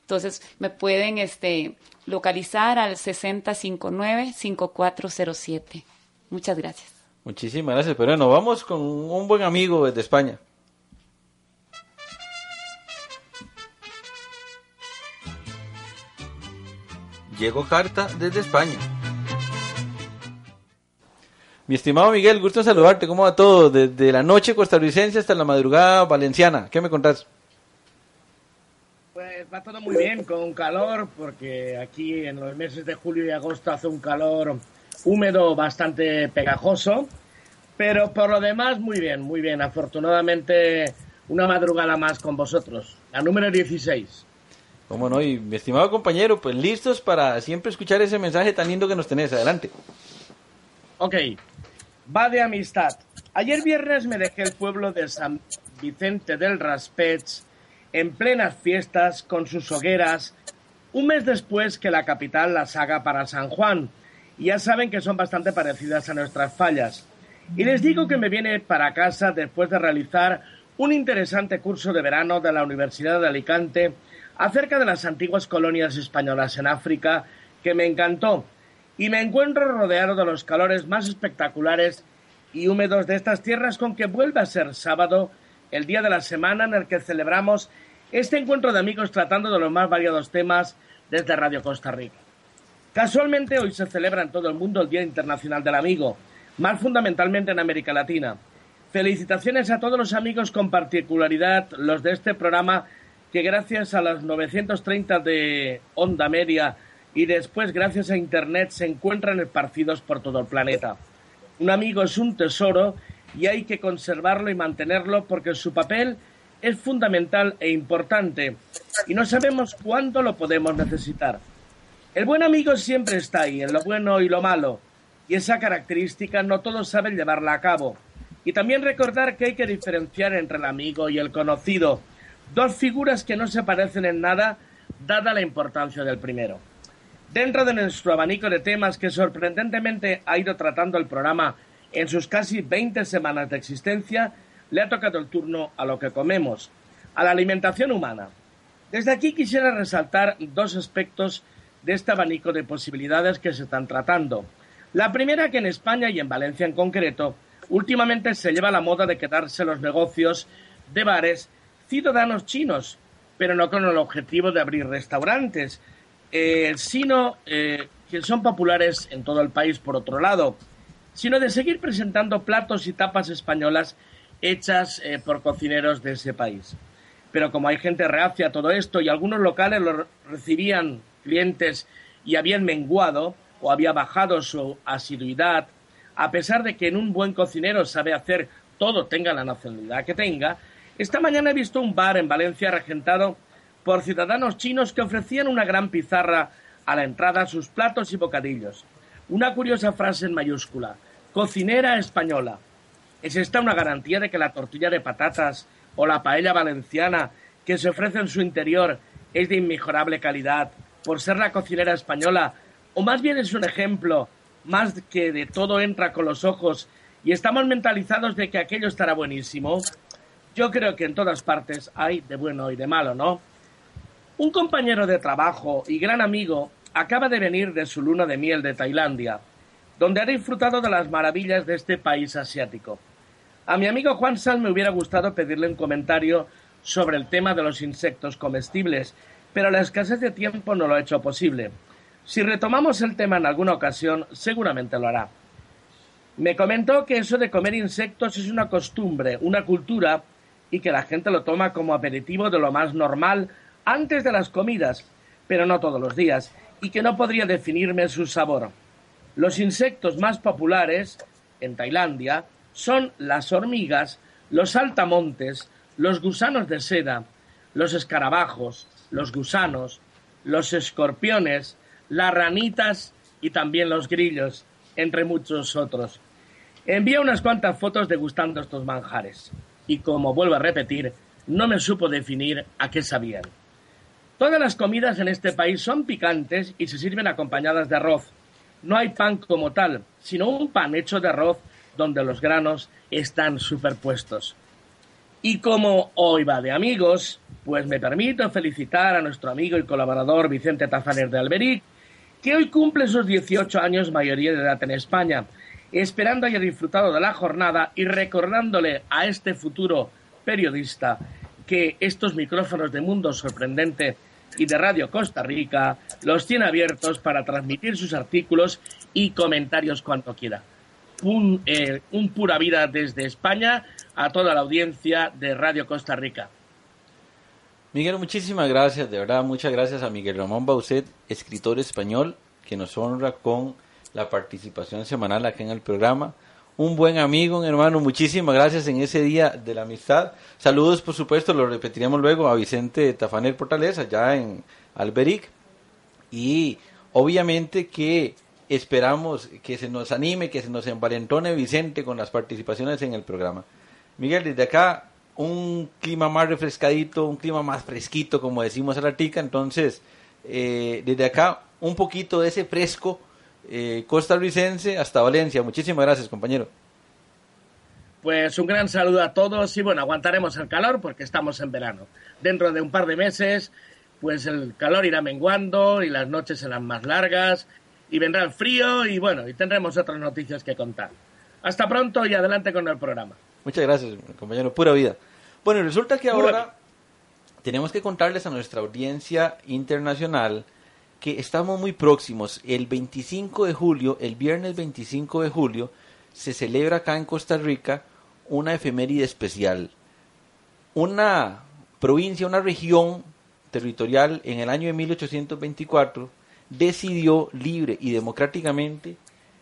Entonces, me pueden este, localizar al 6059-5407. Muchas gracias. Muchísimas gracias. Pero bueno, vamos con un buen amigo de España. Llegó carta desde España. Mi estimado Miguel, gusto saludarte. ¿Cómo va todo? Desde la noche costarricense hasta la madrugada valenciana. ¿Qué me contás? Pues va todo muy bien, con calor, porque aquí en los meses de julio y agosto hace un calor húmedo bastante pegajoso. Pero por lo demás, muy bien, muy bien. Afortunadamente, una madrugada más con vosotros. La número 16. ¿Cómo no? Y mi estimado compañero, pues listos para siempre escuchar ese mensaje tan lindo que nos tenés. Adelante. Ok, va de amistad. Ayer viernes me dejé el pueblo de San Vicente del Raspech en plenas fiestas con sus hogueras, un mes después que la capital las haga para San Juan. Y ya saben que son bastante parecidas a nuestras fallas. Y les digo que me viene para casa después de realizar un interesante curso de verano de la Universidad de Alicante acerca de las antiguas colonias españolas en África, que me encantó y me encuentro rodeado de los calores más espectaculares y húmedos de estas tierras con que vuelve a ser sábado, el día de la semana en el que celebramos este encuentro de amigos tratando de los más variados temas desde Radio Costa Rica. Casualmente hoy se celebra en todo el mundo el Día Internacional del Amigo, más fundamentalmente en América Latina. Felicitaciones a todos los amigos con particularidad los de este programa que gracias a las 930 de onda media y después, gracias a Internet, se encuentran esparcidos por todo el planeta. Un amigo es un tesoro y hay que conservarlo y mantenerlo porque su papel es fundamental e importante y no sabemos cuándo lo podemos necesitar. El buen amigo siempre está ahí, en lo bueno y lo malo, y esa característica no todos saben llevarla a cabo. Y también recordar que hay que diferenciar entre el amigo y el conocido, dos figuras que no se parecen en nada, dada la importancia del primero. Dentro de nuestro abanico de temas que sorprendentemente ha ido tratando el programa en sus casi 20 semanas de existencia, le ha tocado el turno a lo que comemos, a la alimentación humana. Desde aquí quisiera resaltar dos aspectos de este abanico de posibilidades que se están tratando. La primera que en España y en Valencia en concreto, últimamente se lleva la moda de quedarse los negocios de bares ciudadanos chinos, pero no con el objetivo de abrir restaurantes, eh, sino eh, que son populares en todo el país por otro lado, sino de seguir presentando platos y tapas españolas hechas eh, por cocineros de ese país. Pero como hay gente reacia a todo esto y algunos locales lo recibían clientes y habían menguado, o había bajado su asiduidad, a pesar de que en un buen cocinero sabe hacer todo, tenga la nacionalidad que tenga, esta mañana he visto un bar en Valencia regentado por ciudadanos chinos que ofrecían una gran pizarra a la entrada sus platos y bocadillos. Una curiosa frase en mayúscula, cocinera española. ¿Es esta una garantía de que la tortilla de patatas o la paella valenciana que se ofrece en su interior es de inmejorable calidad por ser la cocinera española? ¿O más bien es un ejemplo más que de todo entra con los ojos y estamos mentalizados de que aquello estará buenísimo? Yo creo que en todas partes hay de bueno y de malo, ¿no? Un compañero de trabajo y gran amigo acaba de venir de su luna de miel de Tailandia, donde ha disfrutado de las maravillas de este país asiático. A mi amigo Juan Sal me hubiera gustado pedirle un comentario sobre el tema de los insectos comestibles, pero la escasez de tiempo no lo ha hecho posible. Si retomamos el tema en alguna ocasión, seguramente lo hará. Me comentó que eso de comer insectos es una costumbre, una cultura, y que la gente lo toma como aperitivo de lo más normal antes de las comidas, pero no todos los días, y que no podría definirme su sabor. Los insectos más populares en Tailandia son las hormigas, los saltamontes, los gusanos de seda, los escarabajos, los gusanos, los escorpiones, las ranitas y también los grillos, entre muchos otros. Envía unas cuantas fotos degustando estos manjares. Y como vuelvo a repetir, no me supo definir a qué sabían. Todas las comidas en este país son picantes y se sirven acompañadas de arroz. No hay pan como tal, sino un pan hecho de arroz donde los granos están superpuestos. Y como hoy va de amigos, pues me permito felicitar a nuestro amigo y colaborador Vicente Tafaner de Alberic, que hoy cumple sus 18 años mayoría de edad en España, esperando haya disfrutado de la jornada y recordándole a este futuro periodista que estos micrófonos de Mundo Sorprendente y de Radio Costa Rica los tiene abiertos para transmitir sus artículos y comentarios cuando quiera. Un, eh, un pura vida desde España a toda la audiencia de Radio Costa Rica. Miguel, muchísimas gracias, de verdad, muchas gracias a Miguel Ramón Bauset, escritor español, que nos honra con la participación semanal aquí en el programa. Un buen amigo, un hermano, muchísimas gracias en ese día de la amistad. Saludos, por supuesto, lo repetiremos luego a Vicente Tafanel Portaleza, allá en Alberic. Y obviamente que esperamos que se nos anime, que se nos envalentone Vicente con las participaciones en el programa. Miguel, desde acá un clima más refrescadito, un clima más fresquito, como decimos a la tica. Entonces, eh, desde acá, un poquito de ese fresco eh, costarricense hasta Valencia. Muchísimas gracias, compañero. Pues un gran saludo a todos y bueno, aguantaremos el calor porque estamos en verano. Dentro de un par de meses, pues el calor irá menguando y las noches serán más largas y vendrá el frío y bueno, y tendremos otras noticias que contar. Hasta pronto y adelante con el programa. Muchas gracias, compañero. Pura vida. Bueno, resulta que ahora tenemos que contarles a nuestra audiencia internacional que estamos muy próximos. El 25 de julio, el viernes 25 de julio, se celebra acá en Costa Rica una efeméride especial. Una provincia, una región territorial en el año de 1824 decidió libre y democráticamente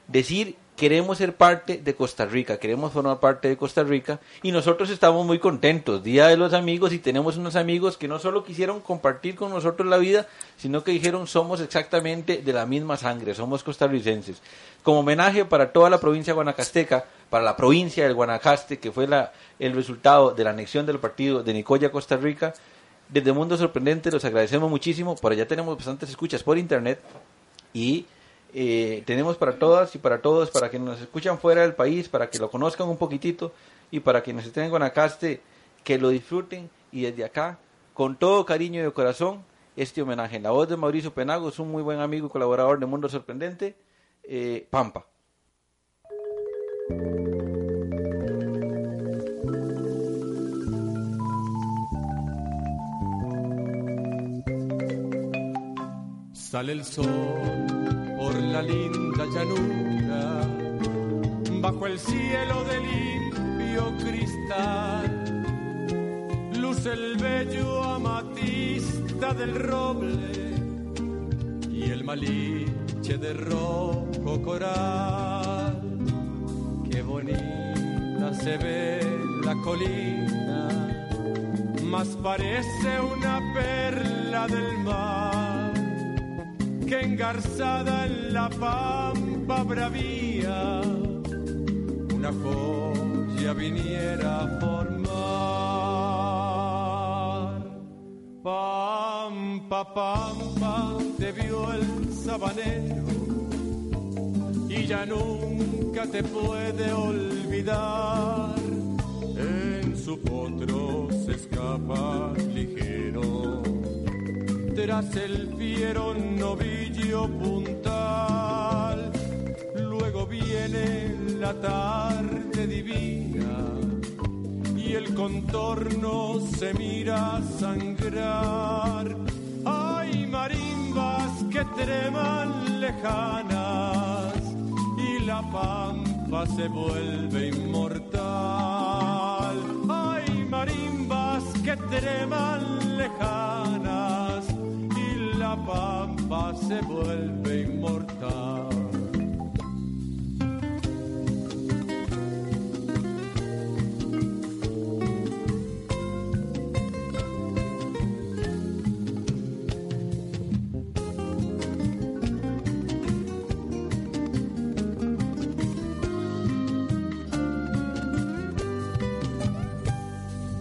decir queremos ser parte de Costa Rica, queremos formar parte de Costa Rica y nosotros estamos muy contentos. Día de los amigos y tenemos unos amigos que no solo quisieron compartir con nosotros la vida, sino que dijeron somos exactamente de la misma sangre, somos costarricenses. Como homenaje para toda la provincia guanacasteca, para la provincia del Guanacaste, que fue la, el resultado de la anexión del partido de Nicoya, Costa Rica, desde Mundo Sorprendente los agradecemos muchísimo. Por allá tenemos bastantes escuchas por internet y eh, tenemos para todas y para todos, para que nos escuchan fuera del país, para que lo conozcan un poquitito y para quienes estén en Guanacaste, que lo disfruten y desde acá, con todo cariño y corazón, este homenaje. En la voz de Mauricio Penagos, un muy buen amigo y colaborador de Mundo Sorprendente, eh, Pampa. Sale el sol por la linda llanura, bajo el cielo de limpio cristal, luce el bello amatista del roble y el maliche de rojo coral. Qué bonita se ve la colina, más parece una perla del mar engarzada en la pampa bravía, una joya viniera a formar. Pampa, pampa, te vio el sabanero y ya nunca te puede olvidar. En su potro se escapa ligero, tras el fiero novillo puntal. Luego viene la tarde divina y el contorno se mira sangrar. Hay marimbas que treman lejanas y la pampa se vuelve inmortal. Hay marimbas que treman lejanas pampa se vuelve inmortal.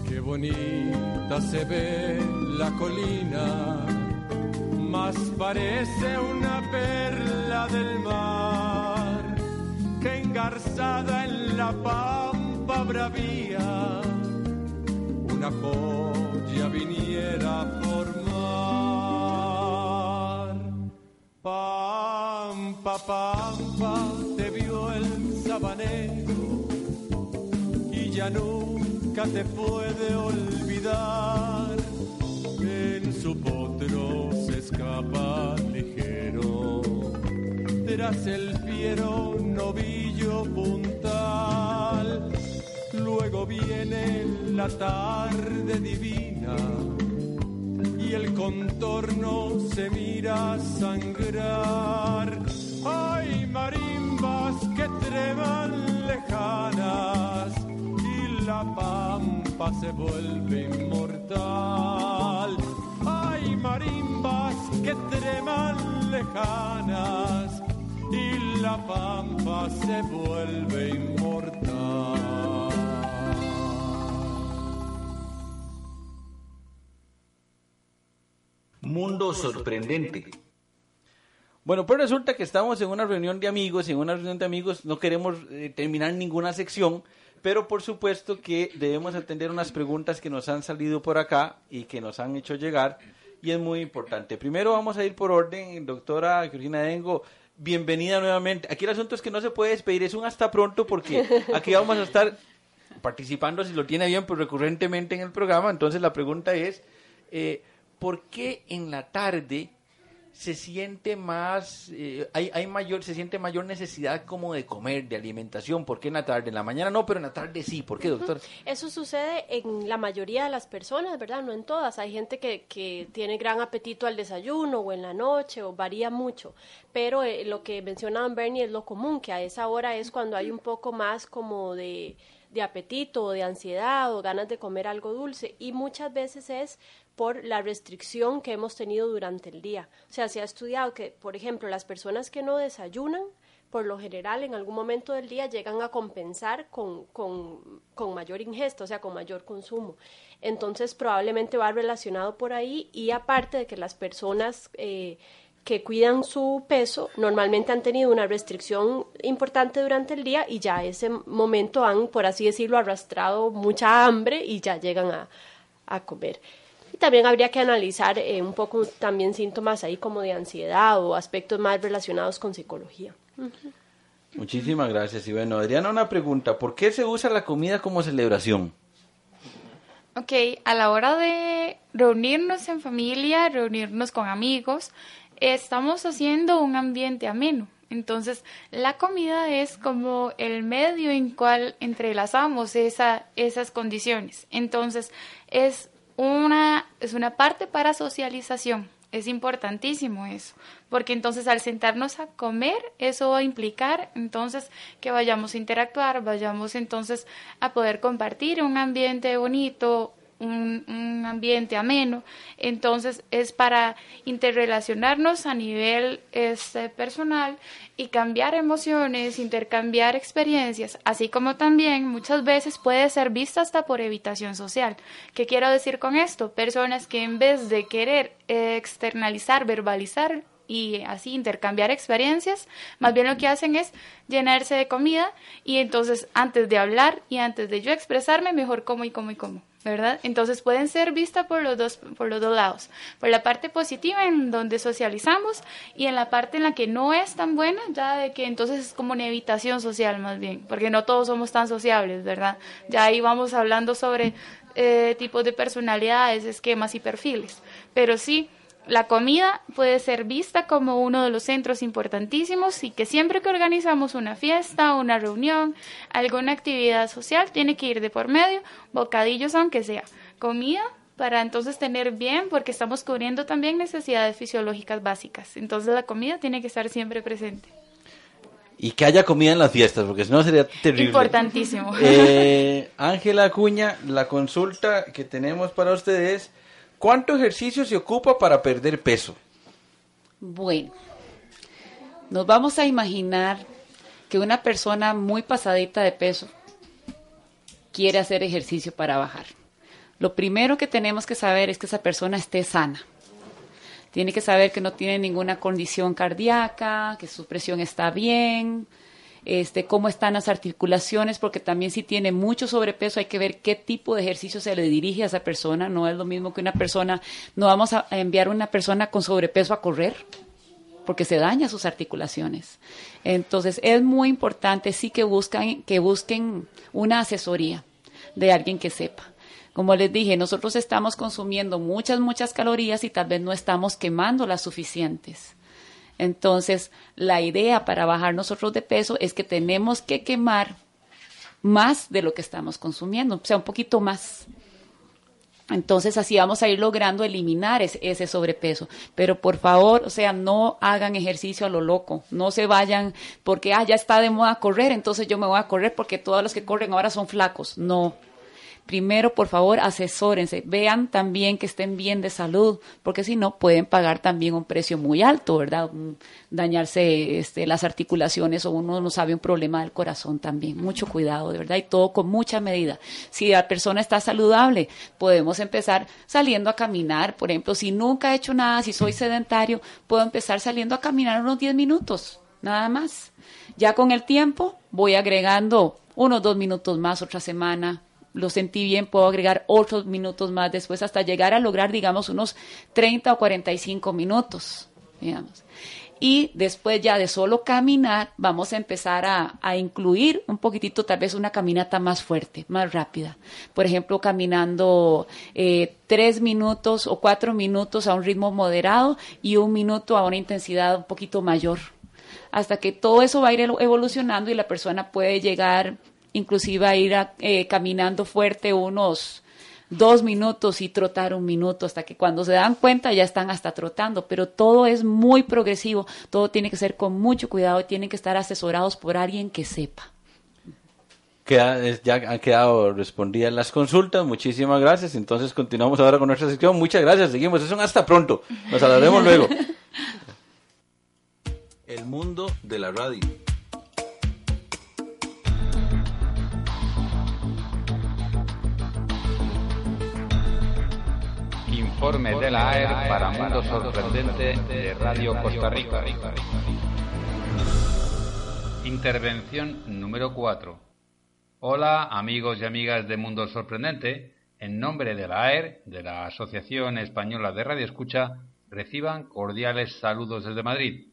Qué bonita se ve la colina, parece una perla del mar que engarzada en la pampa bravía, una joya viniera a formar. Pampa, pampa, te vio el sabanero y ya nunca te puede olvidar. En su potro se escapa ligero, tras el fiero novillo puntal. Luego viene la tarde divina y el contorno se mira sangrar. Hay marimbas que treman lejanas y la pampa se vuelve inmortal. Marimbas que treman lejanas y la pampa se vuelve inmortal. Mundo sorprendente. Bueno, pues resulta que estamos en una reunión de amigos, y en una reunión de amigos no queremos eh, terminar ninguna sección, pero por supuesto que debemos atender unas preguntas que nos han salido por acá y que nos han hecho llegar, y es muy importante. Primero vamos a ir por orden, doctora Cristina Dengo, bienvenida nuevamente. Aquí el asunto es que no se puede despedir, es un hasta pronto porque aquí vamos a estar participando, si lo tiene bien, pues recurrentemente en el programa, entonces la pregunta es, eh, ¿por qué en la tarde se siente más, eh, hay, hay mayor, se siente mayor necesidad como de comer, de alimentación? ¿Por qué en la tarde? En la mañana no, pero en la tarde sí. ¿Por qué, doctor? Eso sucede en la mayoría de las personas, ¿verdad? No en todas. Hay gente que, que tiene gran apetito al desayuno o en la noche o varía mucho. Pero eh, lo que mencionaba Bernie es lo común, que a esa hora es cuando hay un poco más como de, de apetito o de ansiedad o ganas de comer algo dulce. Y muchas veces es por la restricción que hemos tenido durante el día. O sea, se ha estudiado que, por ejemplo, las personas que no desayunan, por lo general en algún momento del día llegan a compensar con, con, con, mayor ingesta, o sea, con mayor consumo. Entonces probablemente va relacionado por ahí y aparte de que las personas eh, que cuidan su peso normalmente han tenido una restricción importante durante el día y ya ese momento han, por así decirlo, arrastrado mucha hambre y ya llegan a, a comer. Y también habría que analizar eh, un poco también síntomas ahí como de ansiedad o aspectos más relacionados con psicología. Uh -huh. Muchísimas gracias. Y bueno, Adriana, una pregunta. ¿Por qué se usa la comida como celebración? Ok, a la hora de reunirnos en familia, reunirnos con amigos, estamos haciendo un ambiente ameno. Entonces, la comida es como el medio en cual entrelazamos esa, esas condiciones. Entonces, es una, es una parte para socialización. Es importantísimo eso, porque entonces al sentarnos a comer, eso va a implicar entonces que vayamos a interactuar, vayamos entonces a poder compartir un ambiente bonito, un, ambiente ameno. Entonces es para interrelacionarnos a nivel este, personal y cambiar emociones, intercambiar experiencias, así como también muchas veces puede ser vista hasta por evitación social. ¿Qué quiero decir con esto? Personas que en vez de querer externalizar, verbalizar, y así intercambiar experiencias, más bien lo que hacen es llenarse de comida y entonces antes de hablar y antes de yo expresarme, mejor como y como y como. ¿verdad? Entonces pueden ser vistas por los dos por los dos lados, por la parte positiva en donde socializamos y en la parte en la que no es tan buena, ya de que entonces es como una evitación social más bien, porque no todos somos tan sociables, ¿verdad? Ya ahí vamos hablando sobre eh, tipos de personalidades, esquemas y perfiles, pero sí la comida puede ser vista como uno de los centros importantísimos y que siempre que organizamos una fiesta, una reunión, alguna actividad social, tiene que ir de por medio, bocadillos aunque sea, comida para entonces tener bien, porque estamos cubriendo también necesidades fisiológicas básicas. Entonces la comida tiene que estar siempre presente. Y que haya comida en las fiestas, porque si no sería terrible. Importantísimo. Eh, Ángela Acuña, la consulta que tenemos para ustedes ¿Cuánto ejercicio se ocupa para perder peso? Bueno, nos vamos a imaginar que una persona muy pasadita de peso quiere hacer ejercicio para bajar. Lo primero que tenemos que saber es que esa persona esté sana. Tiene que saber que no tiene ninguna condición cardíaca, que su presión está bien, este, cómo están las articulaciones, porque también si tiene mucho sobrepeso hay que ver qué tipo de ejercicio se le dirige a esa persona. No es lo mismo que una persona, no vamos a enviar a una persona con sobrepeso a correr, porque se daña sus articulaciones. Entonces es muy importante sí que buscan, que busquen una asesoría de alguien que sepa. Como les dije, nosotros estamos consumiendo muchas, muchas calorías y tal vez no estamos quemando las suficientes. Entonces, la idea para bajar nosotros de peso es que tenemos que quemar más de lo que estamos consumiendo, o sea, un poquito más. Entonces así vamos a ir logrando eliminar ese, sobrepeso. Pero por favor, o sea, no hagan ejercicio a lo loco. No se vayan porque, ah, ya está de moda correr, entonces yo me voy a correr porque todos los que corren ahora son flacos. No, primero, por favor, asesórense, vean también que estén bien de salud, porque si no, pueden pagar también un precio muy alto, ¿verdad? Dañarse este, las articulaciones o uno no sabe un problema del corazón también. Mucho cuidado, de verdad, y todo con mucha medida. Si la persona está saludable, podemos empezar saliendo a caminar, por ejemplo, si nunca he hecho nada, si soy sedentario, puedo empezar saliendo a caminar unos 10 minutos, nada más. Ya con el tiempo voy agregando unos dos minutos más otra semana, lo sentí bien, puedo agregar otros minutos más después hasta llegar a lograr, digamos, unos 30 o 45 minutos, digamos. Y después ya de solo caminar, vamos a empezar a, incluir un poquitito, tal vez una caminata más fuerte, más rápida. Por ejemplo, caminando eh, tres minutos o cuatro minutos a un ritmo moderado y un minuto a una intensidad un poquito mayor hasta que todo eso va a ir evolucionando y la persona puede llegar inclusive a ir eh, caminando fuerte unos dos minutos y trotar un minuto hasta que cuando se dan cuenta ya están hasta trotando, pero todo es muy progresivo, todo tiene que ser con mucho cuidado y tienen que estar asesorados por alguien que sepa. ya han quedado respondidas las consultas, muchísimas gracias, entonces continuamos ahora con nuestra sección, muchas gracias, seguimos, eso hasta pronto, nos hablaremos luego. El mundo de la radio. Informe de la AER para Mundo Sorprendente de Radio Costa Rica. Intervención número 4. Hola amigos y amigas de Mundo Sorprendente. En nombre de la AER, de la Asociación Española de Radio Escucha, reciban cordiales saludos desde Madrid.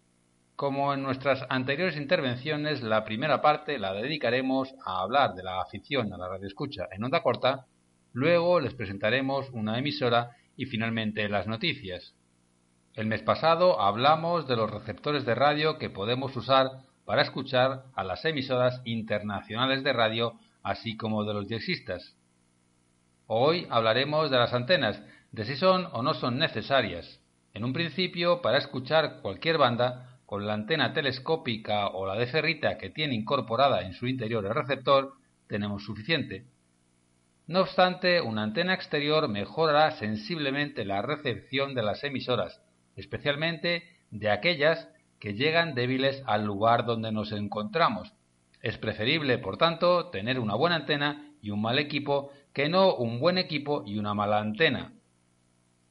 Como en nuestras anteriores intervenciones, la primera parte la dedicaremos a hablar de la afición a la radio escucha en onda corta, luego les presentaremos una emisora y finalmente las noticias. El mes pasado hablamos de los receptores de radio que podemos usar para escuchar a las emisoras internacionales de radio, así como de los diexistas. Hoy hablaremos de las antenas, de si son o no son necesarias. En un principio, para escuchar cualquier banda, con la antena telescópica o la de ferrita que tiene incorporada en su interior el receptor, tenemos suficiente. No obstante, una antena exterior mejorará sensiblemente la recepción de las emisoras, especialmente de aquellas que llegan débiles al lugar donde nos encontramos. Es preferible, por tanto, tener una buena antena y un mal equipo que no un buen equipo y una mala antena.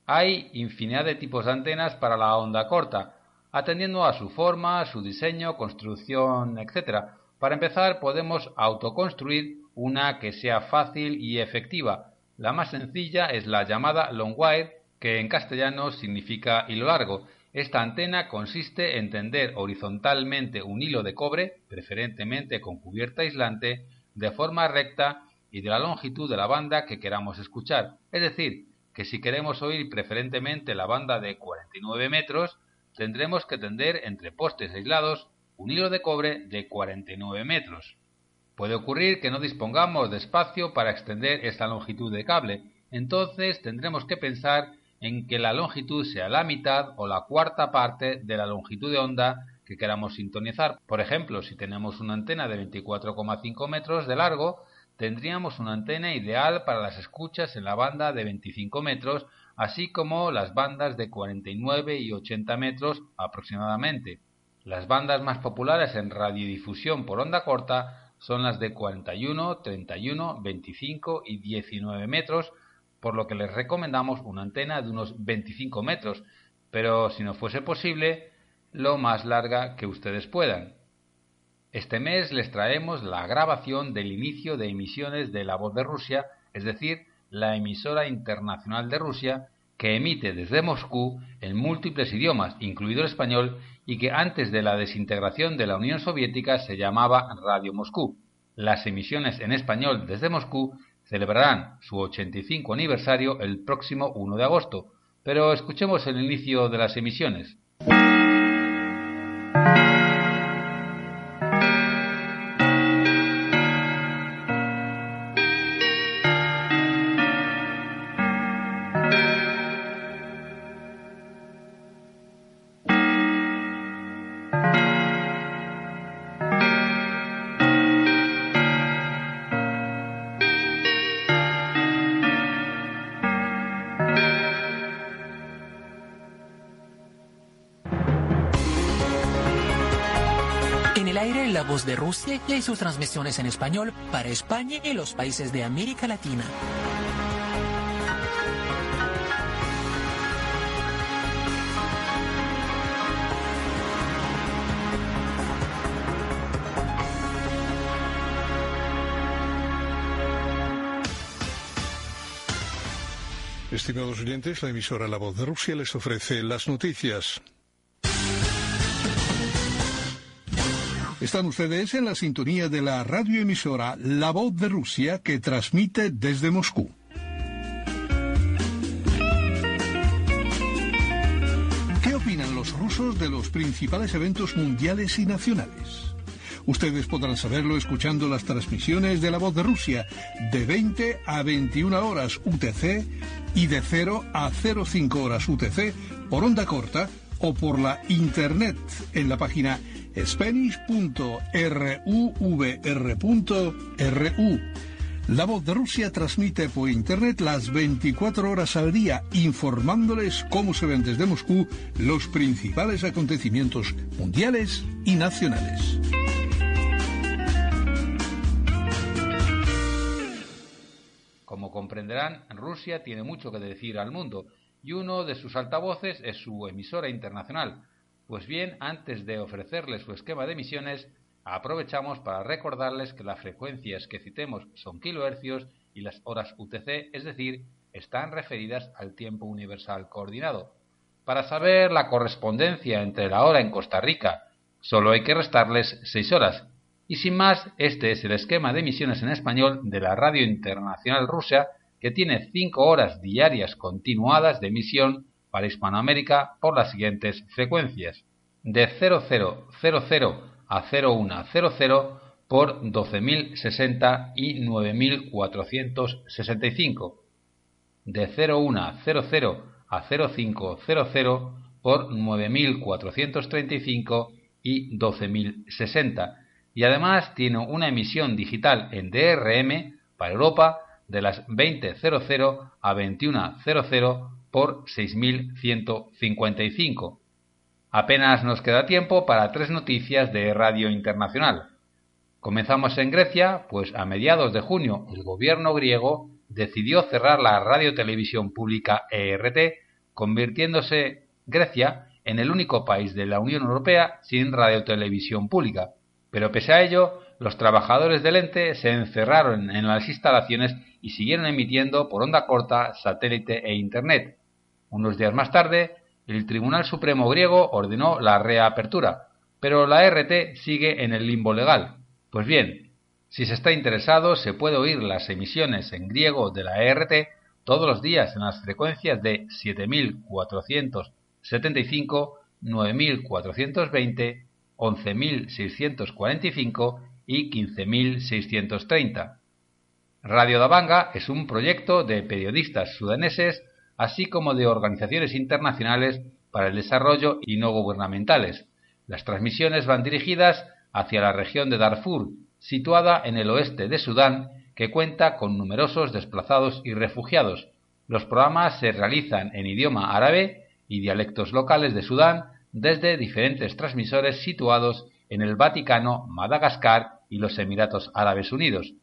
Hay infinidad de tipos de antenas para la onda corta, atendiendo a su forma, su diseño, construcción, etc. Para empezar, podemos autoconstruir una que sea fácil y efectiva. La más sencilla es la llamada long wire, que en castellano significa hilo largo. Esta antena consiste en tender horizontalmente un hilo de cobre, preferentemente con cubierta aislante, de forma recta y de la longitud de la banda que queramos escuchar. Es decir, que si queremos oír preferentemente la banda de 49 metros, tendremos que tender entre postes aislados un hilo de cobre de 49 metros. Puede ocurrir que no dispongamos de espacio para extender esta longitud de cable, entonces tendremos que pensar en que la longitud sea la mitad o la cuarta parte de la longitud de onda que queramos sintonizar. Por ejemplo, si tenemos una antena de 24,5 metros de largo, tendríamos una antena ideal para las escuchas en la banda de 25 metros, así como las bandas de 49 y 80 metros aproximadamente. Las bandas más populares en radiodifusión por onda corta son las de 41, 31, 25 y 19 metros, por lo que les recomendamos una antena de unos 25 metros, pero si no fuese posible, lo más larga que ustedes puedan. Este mes les traemos la grabación del inicio de emisiones de La Voz de Rusia, es decir, la emisora internacional de Rusia, que emite desde Moscú en múltiples idiomas, incluido el español, y que antes de la desintegración de la Unión Soviética se llamaba Radio Moscú. Las emisiones en español desde Moscú celebrarán su 85 aniversario el próximo 1 de agosto, pero escuchemos el inicio de las emisiones. Y sus transmisiones en español para España y los países de América Latina. Estimados oyentes, la emisora La Voz de Rusia les ofrece las noticias. Están ustedes en la sintonía de la radioemisora La Voz de Rusia que transmite desde Moscú. ¿Qué opinan los rusos de los principales eventos mundiales y nacionales? Ustedes podrán saberlo escuchando las transmisiones de La Voz de Rusia de 20 a 21 horas UTC y de 0 a 05 horas UTC por onda corta o por la internet en la página spanish.ruvr.ru. La voz de Rusia transmite por internet las 24 horas al día, informándoles cómo se ven desde Moscú los principales acontecimientos mundiales y nacionales. Como comprenderán, Rusia tiene mucho que decir al mundo y uno de sus altavoces es su emisora internacional, pues bien, antes de ofrecerles su esquema de emisiones, aprovechamos para recordarles que las frecuencias que citemos son kilohercios y las horas UTC, es decir, están referidas al tiempo universal coordinado. Para saber la correspondencia entre la hora en Costa Rica, solo hay que restarles 6 horas. Y sin más, este es el esquema de emisiones en español de la Radio Internacional Rusia, que tiene 5 horas diarias continuadas de emisión para Hispanoamérica por las siguientes frecuencias. De 0000 a 0100 por 12.060 y 9.465. De 0100 a 0500 por 9435 y 12060 y además tiene una emisión digital en DRM para Europa de las 20.00 a 21.00 por 6.155. Apenas nos queda tiempo para tres noticias de Radio Internacional. Comenzamos en Grecia, pues a mediados de junio el gobierno griego decidió cerrar la radiotelevisión pública ERT, convirtiéndose Grecia en el único país de la Unión Europea sin radiotelevisión pública. Pero pese a ello, los trabajadores del ente se encerraron en las instalaciones y siguieron emitiendo por onda corta, satélite e Internet. Unos días más tarde, el Tribunal Supremo griego ordenó la reapertura, pero la RT sigue en el limbo legal. Pues bien, si se está interesado, se puede oír las emisiones en griego de la ERT todos los días en las frecuencias de 7475, 9420, 11645 y 15630. Radio Dabanga es un proyecto de periodistas sudaneses, así como de organizaciones internacionales para el desarrollo y no gubernamentales. Las transmisiones van dirigidas hacia la región de Darfur, situada en el oeste de Sudán, que cuenta con numerosos desplazados y refugiados. Los programas se realizan en idioma árabe y dialectos locales de Sudán desde diferentes transmisores situados en el Vaticano, Madagascar y los Emiratos Árabes Unidos.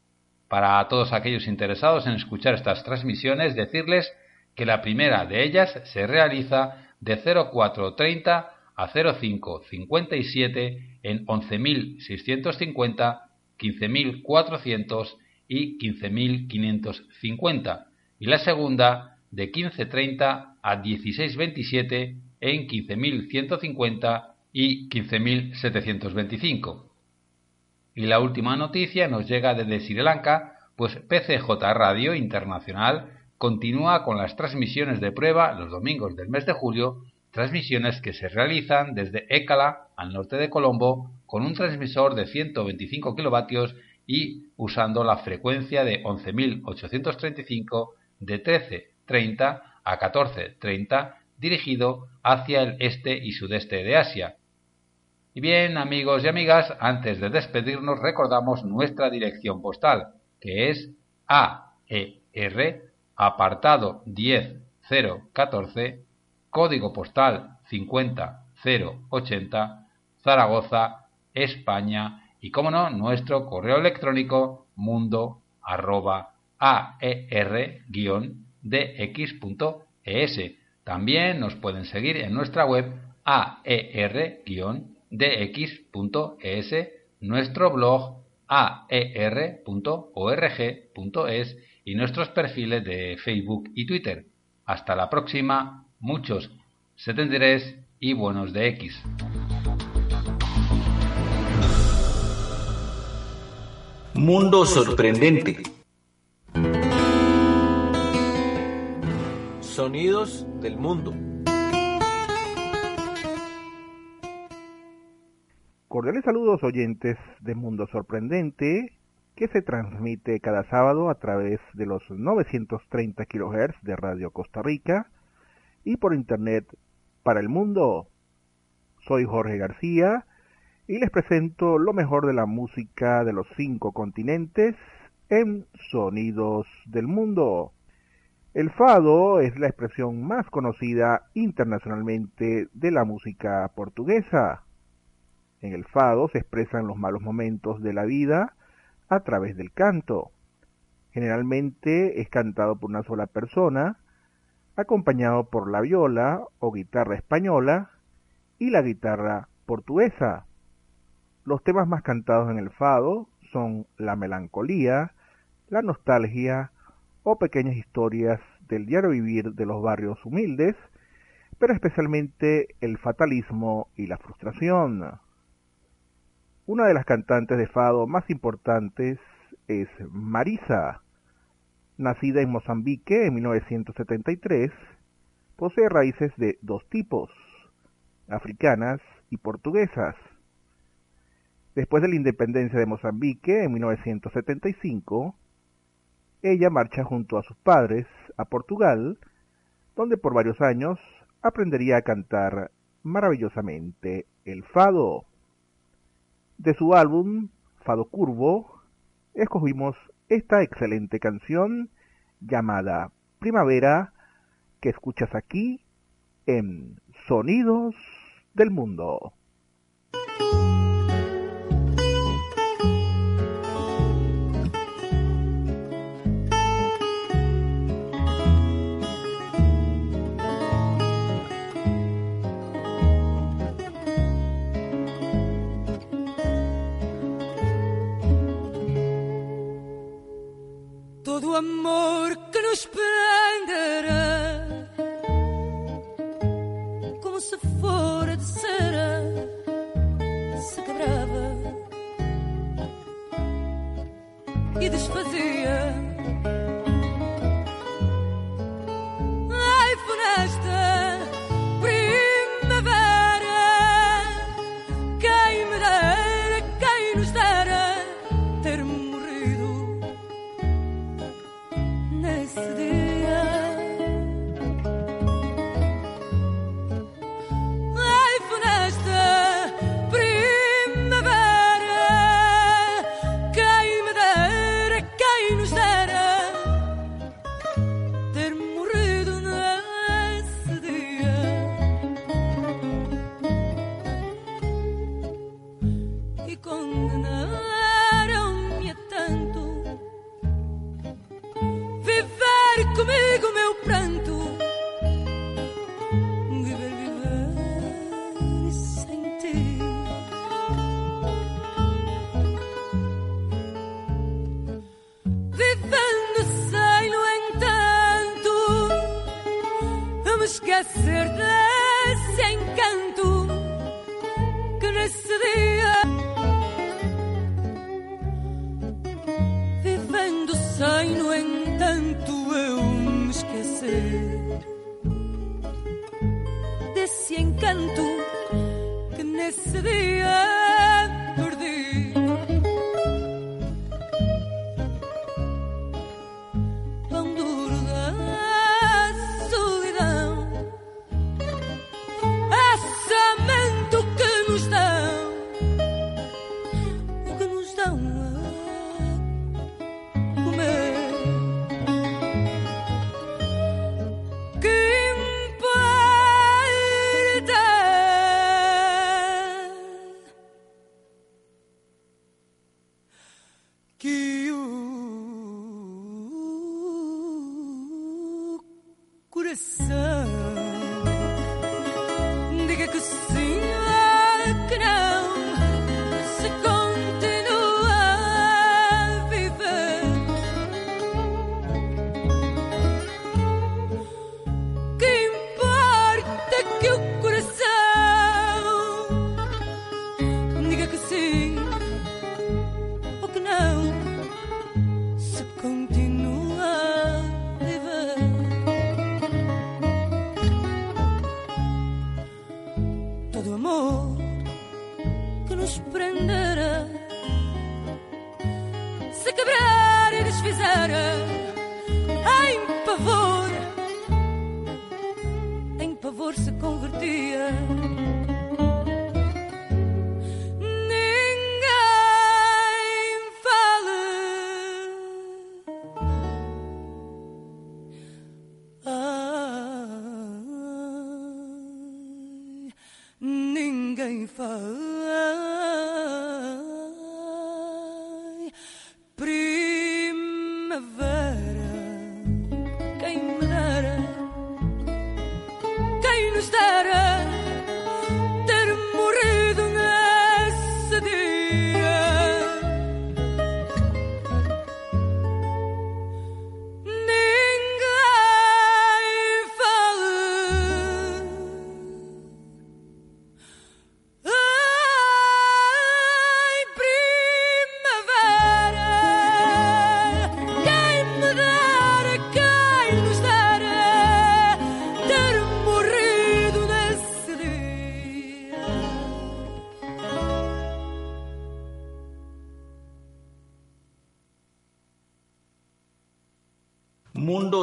Para todos aquellos interesados en escuchar estas transmisiones, decirles que la primera de ellas se realiza de 0430 a 0557 en 11.650, 15.400 y 15.550 y la segunda de 1530 a 1627 en 15.150 y 15.725. Y la última noticia nos llega desde Sri Lanka, pues PCJ Radio Internacional continúa con las transmisiones de prueba los domingos del mes de julio transmisiones que se realizan desde Écala, al norte de Colombo, con un transmisor de 125 kilovatios y usando la frecuencia de 11.835 de 13.30 a 14.30 dirigido hacia el este y sudeste de Asia. Y bien, amigos y amigas, antes de despedirnos recordamos nuestra dirección postal, que es AER, apartado 10014, código postal 50080, Zaragoza, España, y como no, nuestro correo electrónico mundo arroba aer-dx.es. También nos pueden seguir en nuestra web aer-dx.es, nuestro blog aer.org.es y nuestros perfiles de Facebook y Twitter. Hasta la próxima muchos 73 y buenos de X. Mundo sorprendente. Sonidos del mundo. Cordiales saludos oyentes de Mundo Sorprendente, que se transmite cada sábado a través de los 930 kHz de Radio Costa Rica y por internet para el mundo. Soy Jorge García y les presento lo mejor de la música de los cinco continentes en Sonidos del Mundo. El fado es la expresión más conocida internacionalmente de la música portuguesa. En el fado se expresan los malos momentos de la vida a través del canto. Generalmente es cantado por una sola persona acompañado por la viola o guitarra española y la guitarra portuguesa. Los temas más cantados en el fado son la melancolía, la nostalgia o pequeñas historias del diario vivir de los barrios humildes, pero especialmente el fatalismo y la frustración. Una de las cantantes de fado más importantes es Marisa. Nacida en Mozambique en 1973, posee raíces de dos tipos, africanas y portuguesas. Después de la independencia de Mozambique en 1975, ella marcha junto a sus padres a Portugal, donde por varios años aprendería a cantar maravillosamente el fado. De su álbum Fado Curvo, escogimos esta excelente canción llamada Primavera que escuchas aquí en Sonidos del Mundo. amor que nos prenderá como se fora de cera se quebrava e desfazia.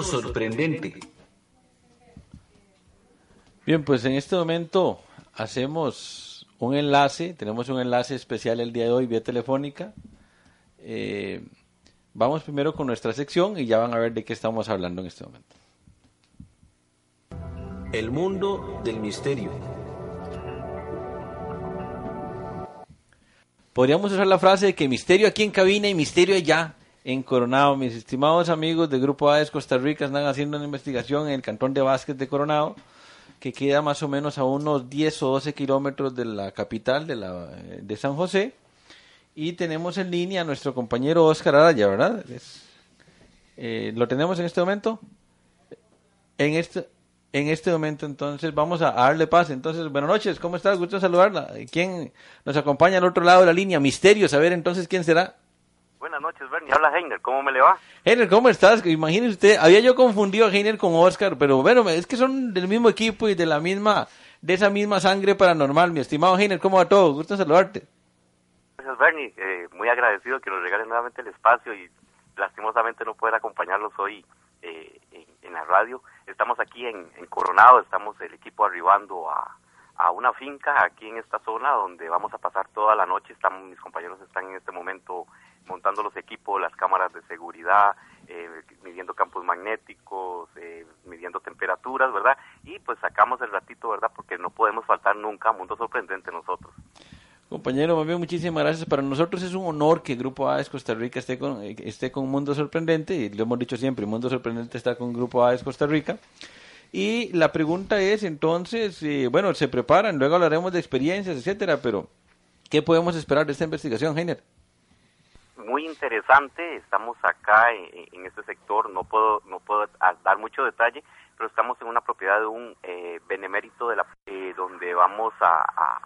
sorprendente. Bien, pues en este momento hacemos un enlace, tenemos un enlace especial el día de hoy vía telefónica. Eh, vamos primero con nuestra sección y ya van a ver de qué estamos hablando en este momento. El mundo del misterio. Podríamos usar la frase de que misterio aquí en cabina y misterio allá, en Coronado. Mis estimados amigos del Grupo AES Costa Rica están haciendo una investigación en el cantón de Vázquez de Coronado, que queda más o menos a unos 10 o 12 kilómetros de la capital de, la, de San José. Y tenemos en línea a nuestro compañero Oscar Araya, ¿verdad? Eh, ¿Lo tenemos en este momento? En este, en este momento, entonces, vamos a, darle paz. Entonces, buenas noches, ¿cómo estás? Gusto saludarla. ¿Quién nos acompaña al otro lado de la línea? Misterio, saber entonces quién será. Buenas noches, Bernie. Habla Heiner. ¿Cómo me le va? Heiner, ¿cómo estás? Imagínese usted, había yo confundido a Heiner con Oscar, pero bueno, es que son del mismo equipo y de la misma, de esa misma sangre paranormal. Mi estimado Heiner, ¿cómo va todo? Gusto saludarte. Gracias, Bernie. Eh, muy agradecido que nos regalen nuevamente el espacio y lastimosamente no poder acompañarlos hoy eh, en, en la radio. Estamos aquí en, en Coronado, estamos el equipo arribando a, a una finca aquí en esta zona donde vamos a pasar toda la noche. Estamos, mis compañeros están en este momento montando los equipos, las cámaras de seguridad, eh, midiendo campos magnéticos, eh, midiendo temperaturas, ¿verdad? Y pues sacamos el ratito, ¿verdad? Porque no podemos faltar nunca a Mundo Sorprendente nosotros. Compañero, más muchísimas gracias. Para nosotros es un honor que Grupo AES Costa Rica esté con, eh, esté con Mundo Sorprendente, y lo hemos dicho siempre, Mundo Sorprendente está con Grupo AES Costa Rica. Y la pregunta es, entonces, eh, bueno, se preparan, luego hablaremos de experiencias, etcétera, pero ¿qué podemos esperar de esta investigación, Heiner? Muy interesante. Estamos acá en, en este sector, no puedo no puedo dar mucho detalle, pero estamos en una propiedad de un eh, benemérito de la eh, donde vamos a,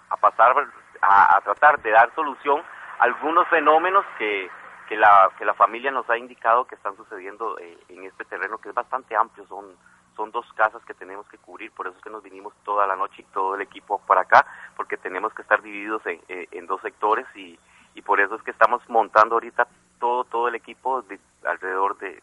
a- pasar a, tratar de dar solución a algunos fenómenos que que la que la familia nos ha indicado que están sucediendo eh, en este terreno que es bastante amplio, son son dos casas que tenemos que cubrir, por eso es que nos vinimos toda la noche y todo el equipo para acá, porque tenemos que estar divididos en, eh, en dos sectores y, y por eso es que estamos montando ahorita todo todo el equipo de alrededor de,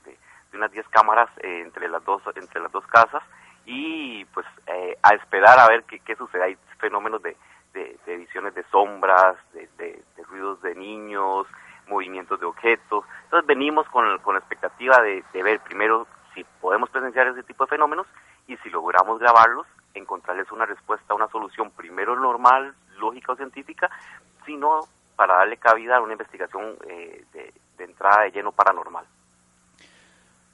unas 10 cámaras eh, entre las dos entre las dos casas y pues eh, a esperar a ver qué, qué sucede. Hay fenómenos de, de, visiones de sombras de, ruidos de niños movimientos de objetos. Entonces venimos con, con la expectativa de, de ver primero si podemos presenciar ese tipo de fenómenos y si logramos grabarlos encontrarles una respuesta una solución primero normal lógica o científica. Sino para darle cabida a una investigación eh, de, entrada de lleno paranormal.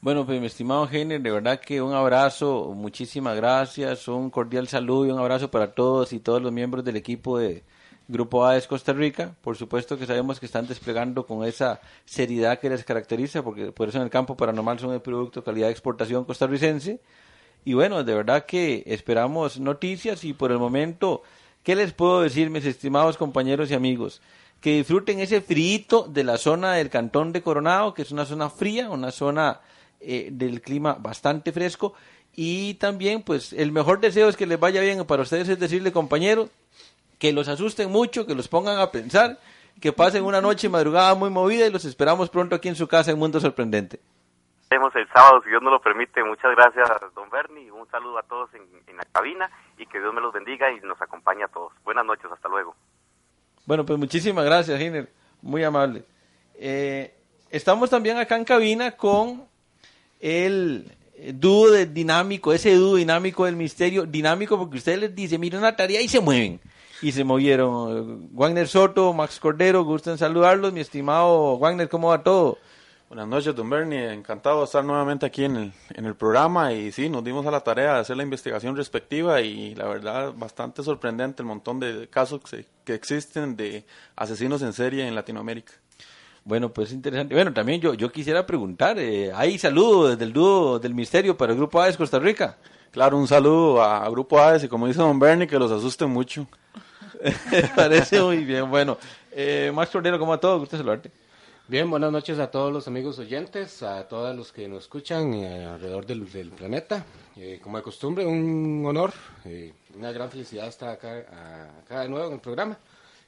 Bueno, pues mi estimado Heiner, de verdad que un abrazo, muchísimas gracias, un cordial saludo y un abrazo para todos y todos los miembros del equipo de Grupo AES Costa Rica. Por supuesto que sabemos que están desplegando con esa seriedad que les caracteriza, porque por eso en el campo paranormal son el producto calidad de exportación costarricense. Y bueno, de verdad que esperamos noticias y por el momento, ¿qué les puedo decir, mis estimados compañeros y amigos? Que disfruten ese frito de la zona del cantón de Coronado, que es una zona fría, una zona eh, del clima bastante fresco. Y también, pues, el mejor deseo es que les vaya bien para ustedes, es decirle, compañeros, que los asusten mucho, que los pongan a pensar, que pasen una noche madrugada muy movida y los esperamos pronto aquí en su casa en Mundo Sorprendente. Vemos el sábado, si Dios nos lo permite. Muchas gracias, don Bernie. Un saludo a todos en, en la cabina y que Dios me los bendiga y nos acompañe a todos. Buenas noches, hasta luego. Bueno, pues muchísimas gracias, Giner. Muy amable. Eh, estamos también acá en cabina con el dúo de dinámico, ese dúo dinámico del misterio, dinámico porque usted les dice, mira una tarea y se mueven. Y se movieron. Wagner Soto, Max Cordero, gusto en saludarlos. Mi estimado Wagner, ¿cómo va todo? Buenas noches, don Bernie. Encantado de estar nuevamente aquí en el, en el programa. Y sí, nos dimos a la tarea de hacer la investigación respectiva. Y la verdad, bastante sorprendente el montón de casos que, que existen de asesinos en serie en Latinoamérica. Bueno, pues interesante. Bueno, también yo, yo quisiera preguntar, eh, hay saludos desde el dúo del misterio para el Grupo AES Costa Rica. Claro, un saludo a Grupo AES y como dice don Bernie, que los asusten mucho. Parece muy bien. Bueno, eh, Max Cordero, ¿cómo va todo? Gusto saludarte. Bien, buenas noches a todos los amigos oyentes, a todos los que nos escuchan eh, alrededor del, del planeta. Eh, como de costumbre, un honor, eh, una gran felicidad estar acá, de nuevo en el programa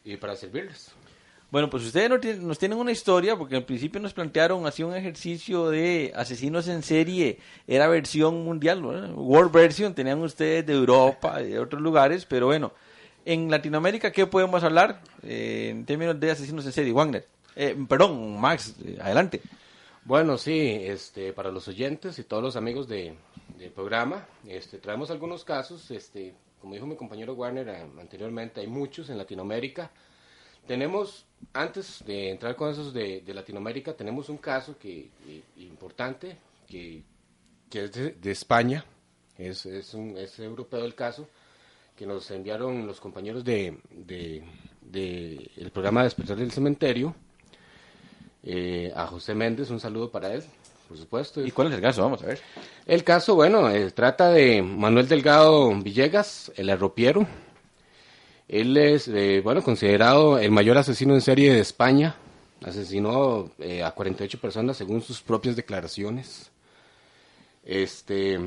y para servirles. Bueno, pues ustedes nos tienen una historia, porque al principio nos plantearon así un ejercicio de asesinos en serie, era versión mundial. World Version, tenían ustedes de Europa, de otros lugares, pero bueno, en Latinoamérica, ¿qué podemos hablar eh, en términos de asesinos en serie? Wagner, Eh, perdón, Max, adelante. Bueno, sí, este, para los oyentes y todos los amigos de, del programa, este, traemos algunos casos, este, como dijo mi compañero Warner anteriormente, hay muchos en Latinoamérica. Tenemos, antes de entrar con esos de, de Latinoamérica, tenemos un caso que, eh, importante, que, que es de, de España, es, es, un, es europeo el caso, que nos enviaron los compañeros de, de, de el programa Despertar del Cementerio, eh, a José Méndez, un saludo para él, por supuesto. ¿Y cuál es el caso? Vamos a ver. El caso, bueno, eh, trata de Manuel Delgado Villegas, el arropiero. Él es, eh, bueno, considerado el mayor asesino en serie de España. Asesinó eh, a 48 personas según sus propias declaraciones. Este,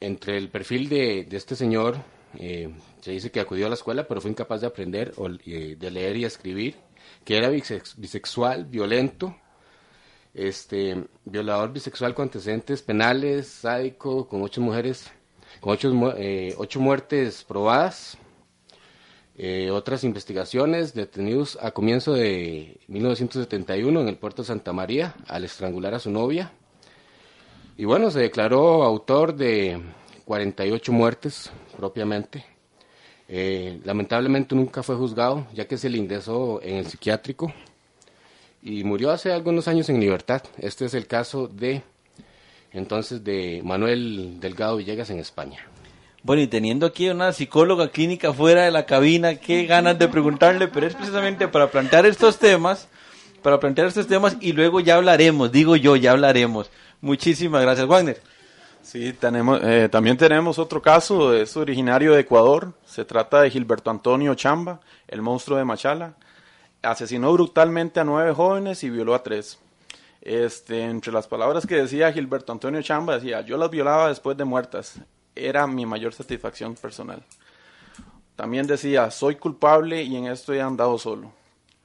entre el perfil de, de este señor, eh, se dice que acudió a la escuela, pero fue incapaz de aprender, o, de leer y escribir, que era bisex- bisexual, violento, este, violador bisexual con antecedentes penales, sádico, con ocho mujeres, con ocho, eh, ocho muertes probadas. Eh, otras investigaciones, detenidos a comienzo de 1971 en el puerto de Santa María al estrangular a su novia. Y bueno, se declaró autor de 48 muertes propiamente. Eh, lamentablemente nunca fue juzgado, ya que se le ingresó en el psiquiátrico y murió hace algunos años en libertad. Este es el caso de entonces de Manuel Delgado Villegas en España. Bueno, y teniendo aquí una psicóloga clínica fuera de la cabina, qué ganas de preguntarle, pero es precisamente para plantear estos temas, para plantear estos temas y luego ya hablaremos, digo yo, ya hablaremos. Muchísimas gracias, Wagner. Sí, tenemos, eh, también tenemos otro caso, es originario de Ecuador, se trata de Gilberto Antonio Chamba, el monstruo de Machala. Asesinó brutalmente a nueve jóvenes y violó a tres. Este, entre las palabras que decía Gilberto Antonio Chamba, decía, yo las violaba después de muertas, era mi mayor satisfacción personal. También decía, soy culpable y en esto he andado solo.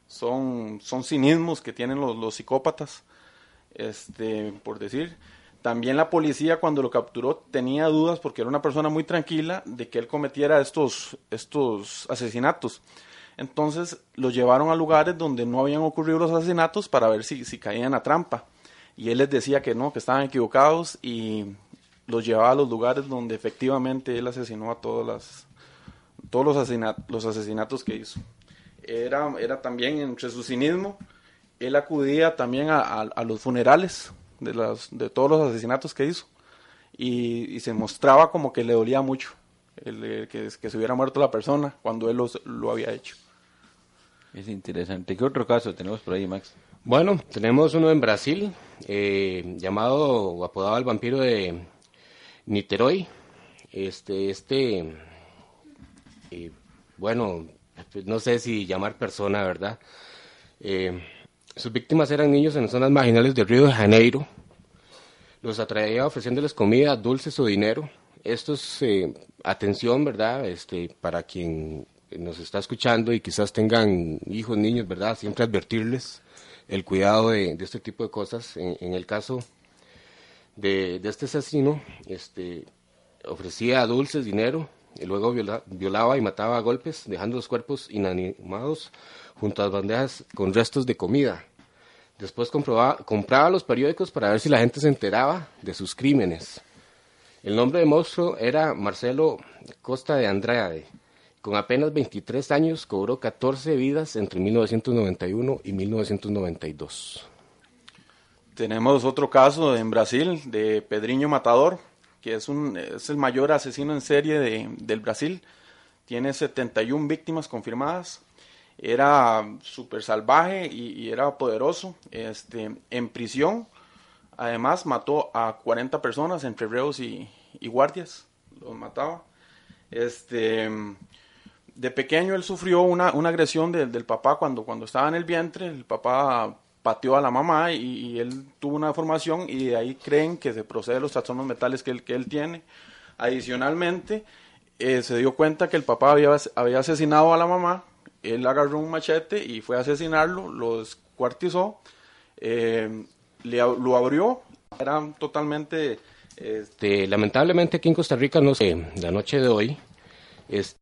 Son, son cinismos que tienen los, los psicópatas, este, por decir. También la policía cuando lo capturó tenía dudas porque era una persona muy tranquila de que él cometiera estos, estos asesinatos. Entonces lo llevaron a lugares donde no habían ocurrido los asesinatos para ver si, si caían a trampa. Y él les decía que no, que estaban equivocados y los llevaba a los lugares donde efectivamente él asesinó a todas las, todos los, asesina- los asesinatos que hizo. Era, era también entre su cinismo, él acudía también a, a- a los funerales de, las, de todos los asesinatos que hizo y, y se mostraba como que le dolía mucho el, que, que se hubiera muerto la persona cuando él los- lo había hecho. Es interesante. ¿Qué otro caso tenemos por ahí, Max? Bueno, tenemos uno en Brasil, eh, llamado o apodado el vampiro de Niterói. Este, este, eh, bueno, no sé si llamar persona, ¿verdad? Eh, sus víctimas eran niños en zonas marginales de Río de Janeiro. Los atraía ofreciéndoles comida, dulces o dinero. Esto es eh, atención, ¿verdad? Este, para quien nos está escuchando y quizás tengan hijos, niños, ¿verdad? Siempre advertirles el cuidado de, de este tipo de cosas. En, en el caso de, de este asesino, este, ofrecía dulces, dinero, y luego viola- violaba y mataba a golpes, dejando los cuerpos inanimados junto a las bandejas con restos de comida. Después compraba los periódicos para ver si la gente se enteraba de sus crímenes. El nombre del monstruo era Marcelo Costa de Andrade. Con apenas 23 años cobró 14 vidas entre 1991 y 1992. Tenemos otro caso en Brasil de Pedrinho Matador, que es, un, es el mayor asesino en serie de, del Brasil. Tiene 71 víctimas confirmadas. Era súper salvaje y, era poderoso. Este, en prisión, además, mató a 40 personas entre reos y, y guardias. Los mataba. Este, de pequeño él sufrió una, una agresión de- del papá cuando, cuando estaba en el vientre. El papá pateó a la mamá y, y él tuvo una deformación y de ahí creen que se procede de los trastornos mentales que él, que él tiene. Adicionalmente, eh, se dio cuenta que el papá había, había asesinado a la mamá él agarró un machete y fue a asesinarlo, lo descuartizó, eh, le, lo abrió, era totalmente... Este, lamentablemente aquí en Costa Rica, no sé, la noche de hoy, este,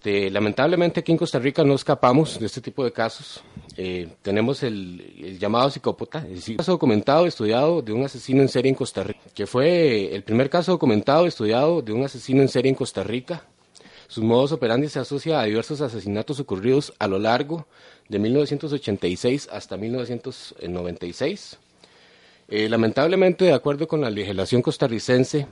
Este, lamentablemente aquí en Costa Rica no escapamos de este tipo de casos. Eh, tenemos el, llamado psicópata, el caso documentado estudiado de un asesino en serie en Costa Rica, que fue el primer caso documentado estudiado de un asesino en serie en Costa Rica. Sus modos operandi se asocia a diversos asesinatos ocurridos a lo largo de 1986 hasta 1996. Eh, lamentablemente, de acuerdo con la legislación costarricense,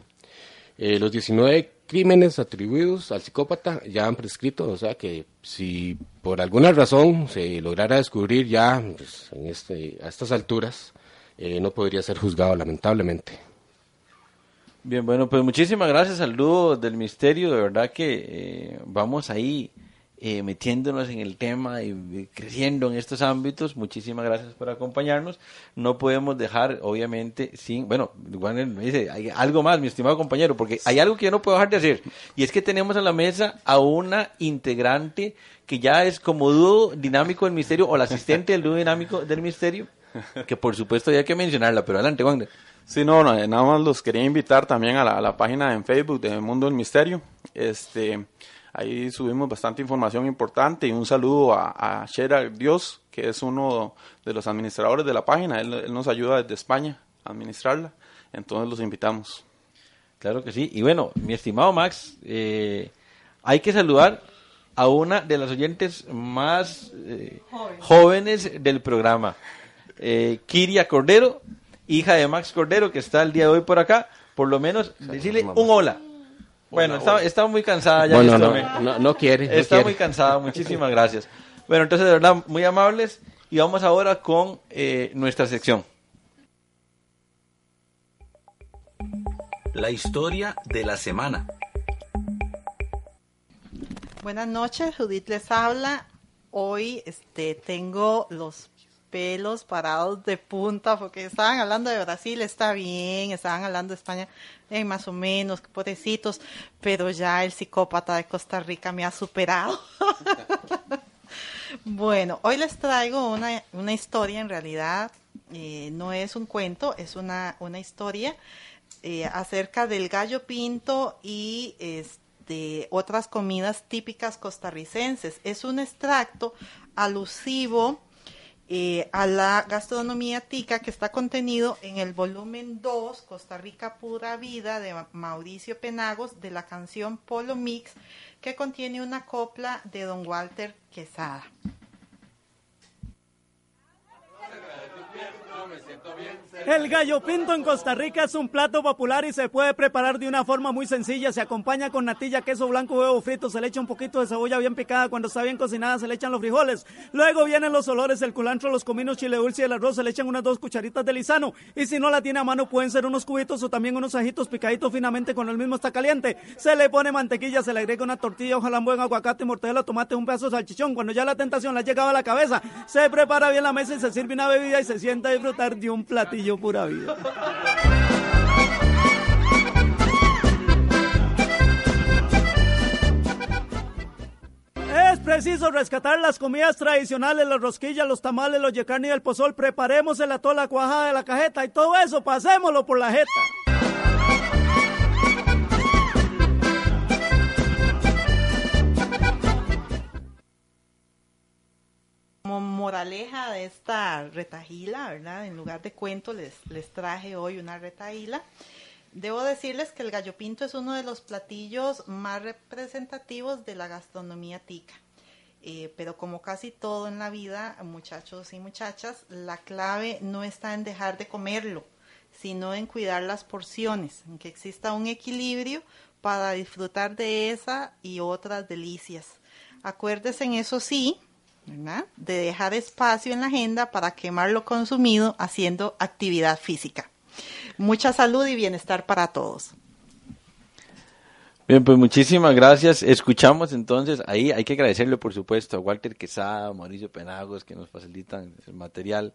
eh, los 19 crímenes atribuidos al psicópata ya han prescrito, o sea que si por alguna razón se lograra descubrir ya pues, en este, a estas alturas, eh, no podría ser juzgado lamentablemente. Bien, bueno, pues muchísimas gracias al del misterio, de verdad que eh, vamos ahí eh, metiéndonos en el tema y creciendo en estos ámbitos. Muchísimas gracias por acompañarnos. No podemos dejar, obviamente, sin, bueno, Juan me dice, hay algo más, mi estimado compañero, porque hay algo que yo no puedo dejar de hacer, y es que tenemos a la mesa a una integrante que ya es como dúo dinámico del misterio, o la asistente del dúo dinámico del misterio, que por supuesto hay que mencionarla, pero adelante, Juan. Sí, no, no, nada más los quería invitar también a la, a la página en Facebook de Mundo del Misterio. Este, Ahí subimos bastante información importante y un saludo a, a Shera Dios, que es uno de los administradores de la página. Él, nos ayuda desde España a administrarla. Entonces los invitamos. Claro que sí. Y bueno, mi estimado Max, eh, hay que saludar a una de las oyentes más eh, jóvenes del programa, eh, Kiria Cordero, hija de Max Cordero, que está el día de hoy por acá. Por lo menos decirle un hola. Bueno, está, muy cansada ya. Bueno, no, no, quiere. está muy cansada, muchísimas gracias. Bueno, entonces de verdad, muy amables. Y vamos ahora con eh, nuestra sección. La historia de la semana. Buenas noches, Judith les habla. Hoy este, tengo los pelos parados de punta porque estaban hablando de Brasil, está bien, estaban hablando de España, eh, más o menos, pobrecitos, pero ya el psicópata de Costa Rica me ha superado. bueno, hoy les traigo una, una historia en realidad, eh, no es un cuento, es una, una historia eh, acerca del gallo pinto y este, otras comidas típicas costarricenses. Es un extracto alusivo eh, a la gastronomía tica que está contenido en el volumen 2, Costa Rica Pura Vida, de Mauricio Penagos, de la canción Polo Mix, que contiene una copla de don Walter Quesada. El gallo pinto en Costa Rica es un plato popular y se puede preparar de una forma muy sencilla. Se acompaña con natilla, queso blanco, huevo frito, se le echa un poquito de cebolla bien picada. Cuando está bien cocinada se le echan los frijoles. Luego vienen los olores, el culantro, los cominos, chile dulce y el arroz. Se le echan unas dos cucharitas de lisano. Y si no la tiene a mano pueden ser unos cubitos o también unos ajitos picaditos finamente cuando el mismo está caliente. Se le pone mantequilla, se le agrega una tortilla, ojalá buen aguacate, mortadela, tomate, un pedazo de salchichón. Cuando ya la tentación le ha llegado a la cabeza, se prepara bien la mesa y se sirve una bebida y se sienta a disfrutar de un platillo pura vida. Es preciso rescatar las comidas tradicionales, las rosquillas, los tamales, los yecarni y el pozol. Preparemos el atol, la cuajada de la cajeta y todo eso, pasémoslo por la jeta. Como moraleja de esta retahila, ¿verdad? En lugar de cuento les, les traje hoy una retahila. Debo decirles que el gallo pinto es uno de los platillos más representativos de la gastronomía tica. Eh, pero como casi todo en la vida, muchachos y muchachas, la clave no está en dejar de comerlo, sino en cuidar las porciones, en que exista un equilibrio para disfrutar de esa y otras delicias. Acuérdese en eso sí, ¿verdad? de dejar espacio en la agenda para quemar lo consumido haciendo actividad física. Mucha salud y bienestar para todos. Bien, pues muchísimas gracias. Escuchamos entonces, ahí hay que agradecerle por supuesto a Walter Quesada, Mauricio Penagos que nos facilitan el material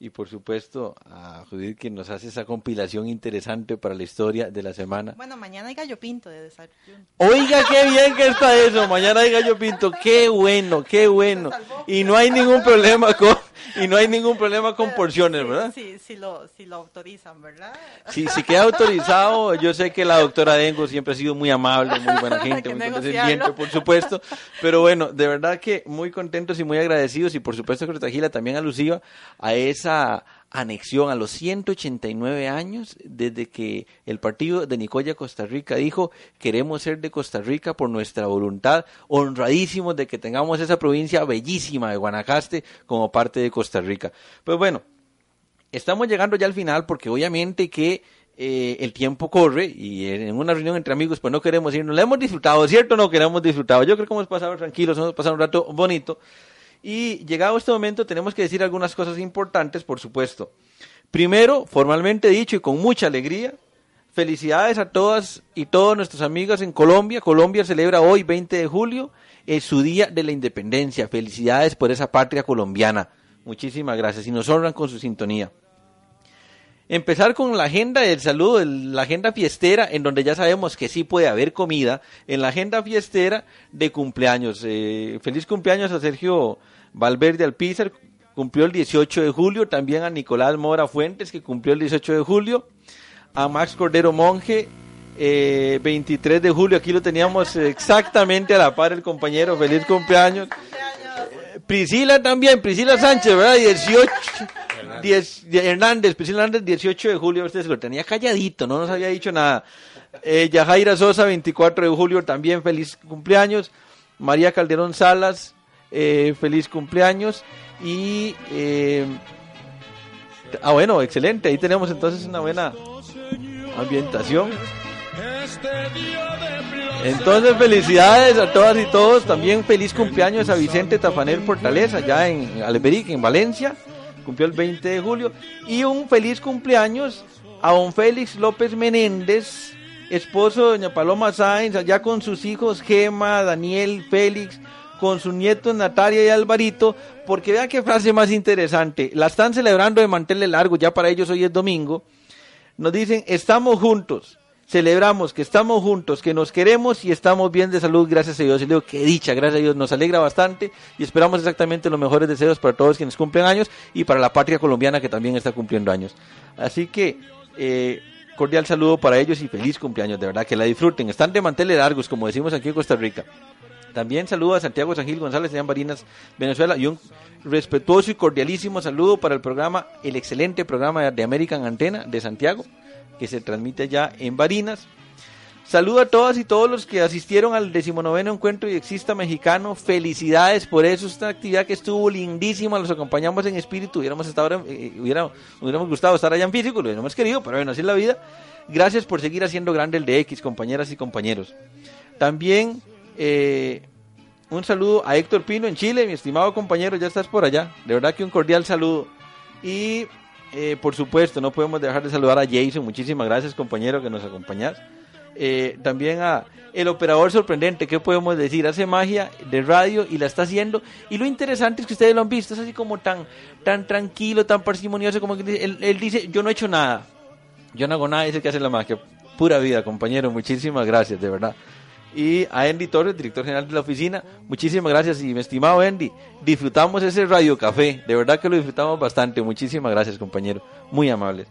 y por supuesto a Judith que nos hace esa compilación interesante para la historia de la semana. Bueno, mañana hay gallo pinto de desayuno. Oiga, qué bien que está eso, mañana hay gallo pinto, qué bueno, qué bueno. Y no hay ningún problema con y no hay ningún problema con porciones, ¿verdad? Sí, sí lo, si lo autorizan, ¿verdad? Sí, si queda autorizado, yo sé que la doctora Dengo siempre ha sido muy amable, muy buena gente, muy condescendiente, por supuesto, pero bueno, de verdad que muy contentos y muy agradecidos y por supuesto que trajila también alusiva a esa anexión a los 189 años desde que el partido de Nicoya, Costa Rica, dijo queremos ser de Costa Rica por nuestra voluntad, honradísimos de que tengamos esa provincia bellísima de Guanacaste como parte de Costa Rica. Pues bueno, estamos llegando ya al final porque obviamente que eh, el tiempo corre y en una reunión entre amigos pues no queremos irnos, la hemos disfrutado, ¿cierto? No queremos disfrutado. Yo creo que hemos pasado tranquilos, hemos pasado un rato bonito. Y llegado este momento tenemos que decir algunas cosas importantes, por supuesto. Primero, formalmente dicho y con mucha alegría, felicidades a todas y todos nuestros amigos en Colombia. Colombia celebra hoy, 20 de julio, es su Día de la Independencia. Felicidades por esa patria colombiana. Muchísimas gracias y nos honran con su sintonía. Empezar con la agenda del saludo, la agenda fiestera, en donde ya sabemos que sí puede haber comida, en la agenda fiestera de cumpleaños. Eh, feliz cumpleaños a Sergio Valverde Alpizar, cumplió el 18 de julio, también a Nicolás Mora Fuentes, que cumplió el 18 de julio, a Max Cordero Monje, 23 eh, de julio, aquí lo teníamos exactamente a la par el compañero, feliz cumpleaños. Priscila también, Priscila Sánchez, ¿verdad? 18. 10, Hernández, Priscila Hernández, 18 de julio, usted se lo tenía calladito, no nos había dicho nada. Eh, Yajaira Sosa, 24 de julio, también feliz cumpleaños. María Calderón Salas, eh, feliz cumpleaños. Y. Eh, ah, bueno, excelente, ahí tenemos entonces una buena ambientación. Entonces, felicidades a todas y todos. También feliz cumpleaños a Vicente Tafanel Fortaleza, ya en Alberic, en Valencia. Cumplió el 20 de julio. Y un feliz cumpleaños a don Félix López Menéndez, esposo de doña Paloma Sáenz, allá con sus hijos Gema, Daniel, Félix, con sus nietos Natalia y Alvarito, porque vea qué frase más interesante. La están celebrando de mantenerle largo, ya para ellos hoy es domingo. Nos dicen, estamos juntos celebramos que estamos juntos, que nos queremos y estamos bien de salud, gracias a Dios. Y le digo, qué dicha, gracias a Dios, nos alegra bastante y esperamos exactamente los mejores deseos para todos quienes cumplen años y para la patria colombiana que también está cumpliendo años. Así que, eh, cordial saludo para ellos y feliz cumpleaños, de verdad, que la disfruten. Están de manteles largos, como decimos aquí en Costa Rica. También saludo a Santiago San Gil González de Barinas, Venezuela, y un respetuoso y cordialísimo saludo para el programa, el excelente programa de American Antena de Santiago, que se transmite ya en Barinas. Saludo a todas y todos los que asistieron al decimonoveno encuentro y exista mexicano. Felicidades por eso, esta actividad que estuvo lindísima. Los acompañamos en espíritu. Hubiéramos, estado, eh, hubiéramos, hubiéramos gustado estar allá en físico, lo hubiéramos querido, pero bueno, así es la vida. Gracias por seguir haciendo grande el de X, compañeras y compañeros. También eh, un saludo a Héctor Pino en Chile, mi estimado compañero, ya estás por allá. De verdad que un cordial saludo. Y eh, por supuesto, no podemos dejar de saludar a Jason. Muchísimas gracias, compañero, que nos acompañas. Eh, también a el operador sorprendente, ¿qué podemos decir? Hace magia de radio y la está haciendo. Y lo interesante es que ustedes lo han visto, es así como tan, tan tranquilo, tan parsimonioso, como que él, él dice, yo no he hecho nada. Yo no hago nada, dice que hace la magia. Pura vida, compañero. Muchísimas gracias, de verdad y a Andy Torres, director general de la oficina. Muchísimas gracias y mi estimado Andy, disfrutamos ese radio café, de verdad que lo disfrutamos bastante. Muchísimas gracias, compañero, muy amables.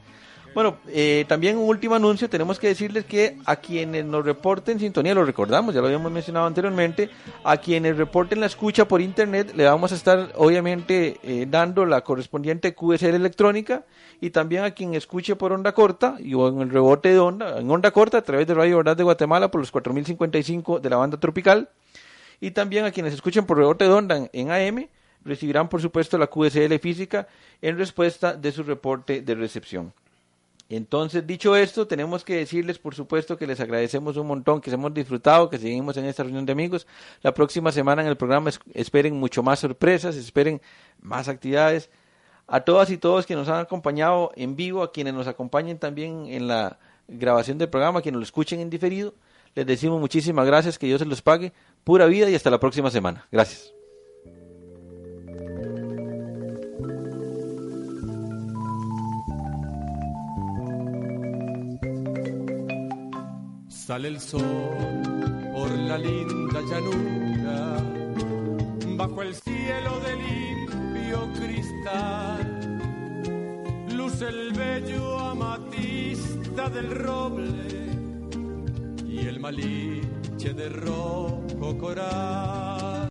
Bueno, eh, también un último anuncio, tenemos que decirles que a quienes nos reporten sintonía, lo recordamos, ya lo habíamos mencionado anteriormente, a quienes reporten la escucha por internet, le vamos a estar obviamente eh, dando la correspondiente QSL electrónica y también a quien escuche por onda corta y o en el rebote de onda, en onda corta a través de Radio Verdad de Guatemala por los 4055 de la banda tropical y también a quienes escuchen por rebote de onda en AM recibirán por supuesto la QSL física en respuesta de su reporte de recepción. Entonces, dicho esto, tenemos que decirles, por supuesto, que les agradecemos un montón, que hemos disfrutado, que seguimos en esta reunión de amigos. La próxima semana en el programa esperen mucho más sorpresas, esperen más actividades. A todas y todos que nos han acompañado en vivo, a quienes nos acompañen también en la grabación del programa, a quienes lo escuchen en diferido, les decimos muchísimas gracias, que Dios se los pague. Pura vida y hasta la próxima semana. Gracias. Sale el sol por la linda llanura, bajo el cielo de limpio cristal. Luce el bello amatista del roble y el maliche de rojo coral.